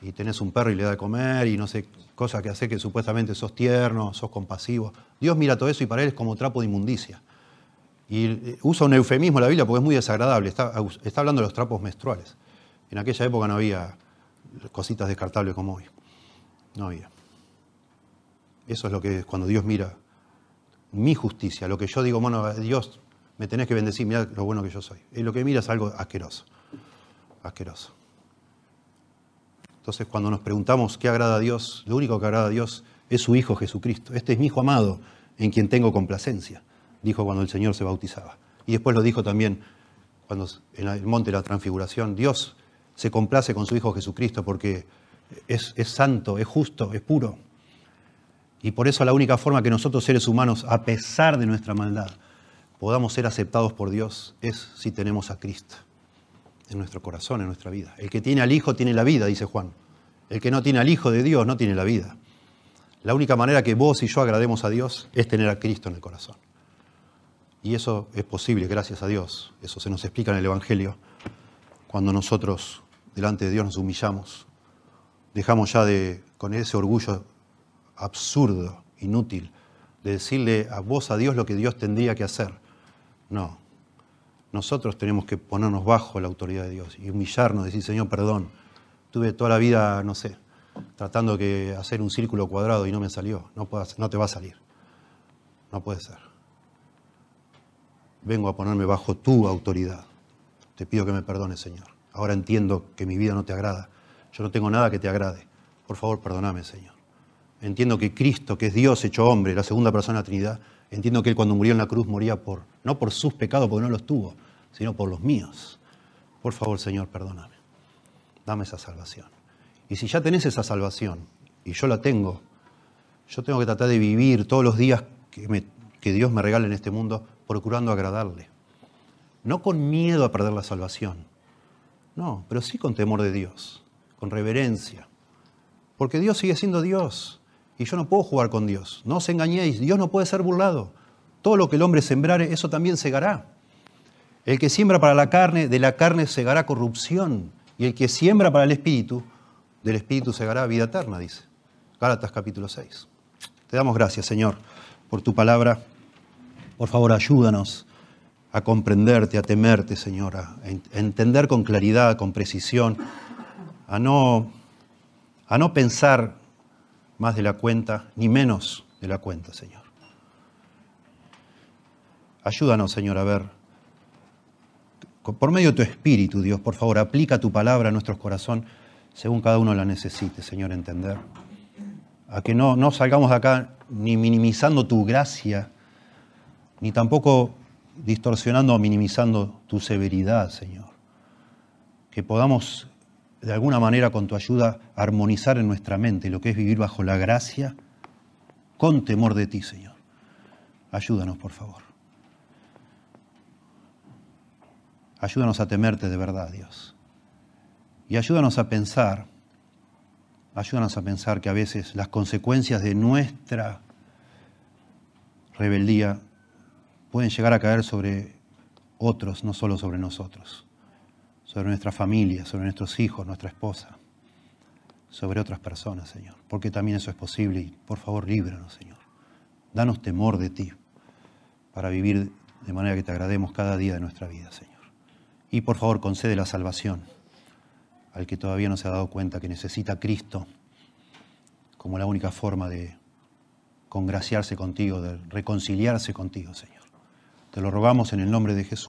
y tenés un perro y le da de comer y no sé cosa que hace que supuestamente sos tierno, sos compasivo. Dios mira todo eso y para él es como trapo de inmundicia. Y eh, usa un eufemismo la Biblia porque es muy desagradable. Está, está hablando de los trapos menstruales. En aquella época no había cositas descartables como hoy. No había. Eso es lo que es cuando Dios mira mi justicia, lo que yo digo, bueno, Dios, me tenés que bendecir, mira lo bueno que yo soy. Y lo que mira es algo asqueroso. Asqueroso. Entonces, cuando nos preguntamos qué agrada a Dios, lo único que agrada a Dios es su Hijo Jesucristo. Este es mi Hijo amado, en quien tengo complacencia, dijo cuando el Señor se bautizaba. Y después lo dijo también cuando en el monte de la transfiguración. Dios se complace con su Hijo Jesucristo porque es, es santo, es justo, es puro. Y por eso la única forma que nosotros seres humanos, a pesar de nuestra maldad, podamos ser aceptados por Dios es si tenemos a Cristo en nuestro corazón, en nuestra vida. El que tiene al Hijo tiene la vida, dice Juan. El que no tiene al Hijo de Dios no tiene la vida. La única manera que vos y yo agrademos a Dios es tener a Cristo en el corazón. Y eso es posible, gracias a Dios. Eso se nos explica en el Evangelio. Cuando nosotros delante de Dios nos humillamos, dejamos ya de, con ese orgullo absurdo, inútil, de decirle a vos, a Dios, lo que Dios tendría que hacer. No, nosotros tenemos que ponernos bajo la autoridad de Dios y humillarnos, decir, Señor, perdón, tuve toda la vida, no sé, tratando de hacer un círculo cuadrado y no me salió, no, no te va a salir, no puede ser. Vengo a ponerme bajo tu autoridad. Te pido que me perdones, Señor. Ahora entiendo que mi vida no te agrada. Yo no tengo nada que te agrade. Por favor, perdóname, Señor. Entiendo que Cristo, que es Dios hecho hombre, la segunda persona de la Trinidad, Entiendo que Él cuando murió en la cruz moría por, no por sus pecados, porque no los tuvo, sino por los míos. Por favor, Señor, perdóname. dame esa salvación. Y si ya tenés esa salvación, y yo la tengo, yo tengo que tratar de vivir todos los días que, que Dios me regala en este mundo procurando agradarle. No con miedo a perder la salvación, no, pero sí con temor de Dios, con reverencia. Porque Dios sigue siendo Dios y yo no puedo jugar con Dios. No os engañéis, Dios no puede ser burlado. Todo lo que el hombre sembrare, eso también segará. El que siembra para la carne, de la carne segará corrupción. Y el que siembra para el espíritu, del espíritu segará vida eterna, dice. Gálatas capítulo 6. Te damos gracias, Señor, por tu palabra. Por favor, ayúdanos a comprenderte, a temerte, Señor, a entender con claridad, con precisión, a no, a no pensar más de la cuenta, ni menos de la cuenta, Señor. Ayúdanos, Señor, a ver, por medio de tu Espíritu, Dios, por favor, aplica tu palabra a nuestros corazones según cada uno la necesite, Señor, entender. A que no, no salgamos de acá ni minimizando tu gracia, ni tampoco distorsionando o minimizando tu severidad, Señor. Que podamos, de alguna manera, con tu ayuda, armonizar en nuestra mente lo que es vivir bajo la gracia con temor de ti, Señor. Ayúdanos, por favor. Ayúdanos a temerte de verdad, Dios. Y ayúdanos a pensar, ayúdanos a pensar que a veces las consecuencias de nuestra rebeldía pueden llegar a caer sobre otros, no solo sobre nosotros, sobre nuestra familia, sobre nuestros hijos, nuestra esposa, sobre otras personas, Señor, porque también eso es posible y por favor líbranos, Señor. Danos temor de ti para vivir de manera que te agrademos cada día de nuestra vida, Señor. Y por favor concede la salvación al que todavía no se ha dado cuenta que necesita Cristo como la única forma de congraciarse contigo, de reconciliarse contigo, Señor. Te lo rogamos en el nombre de Jesús.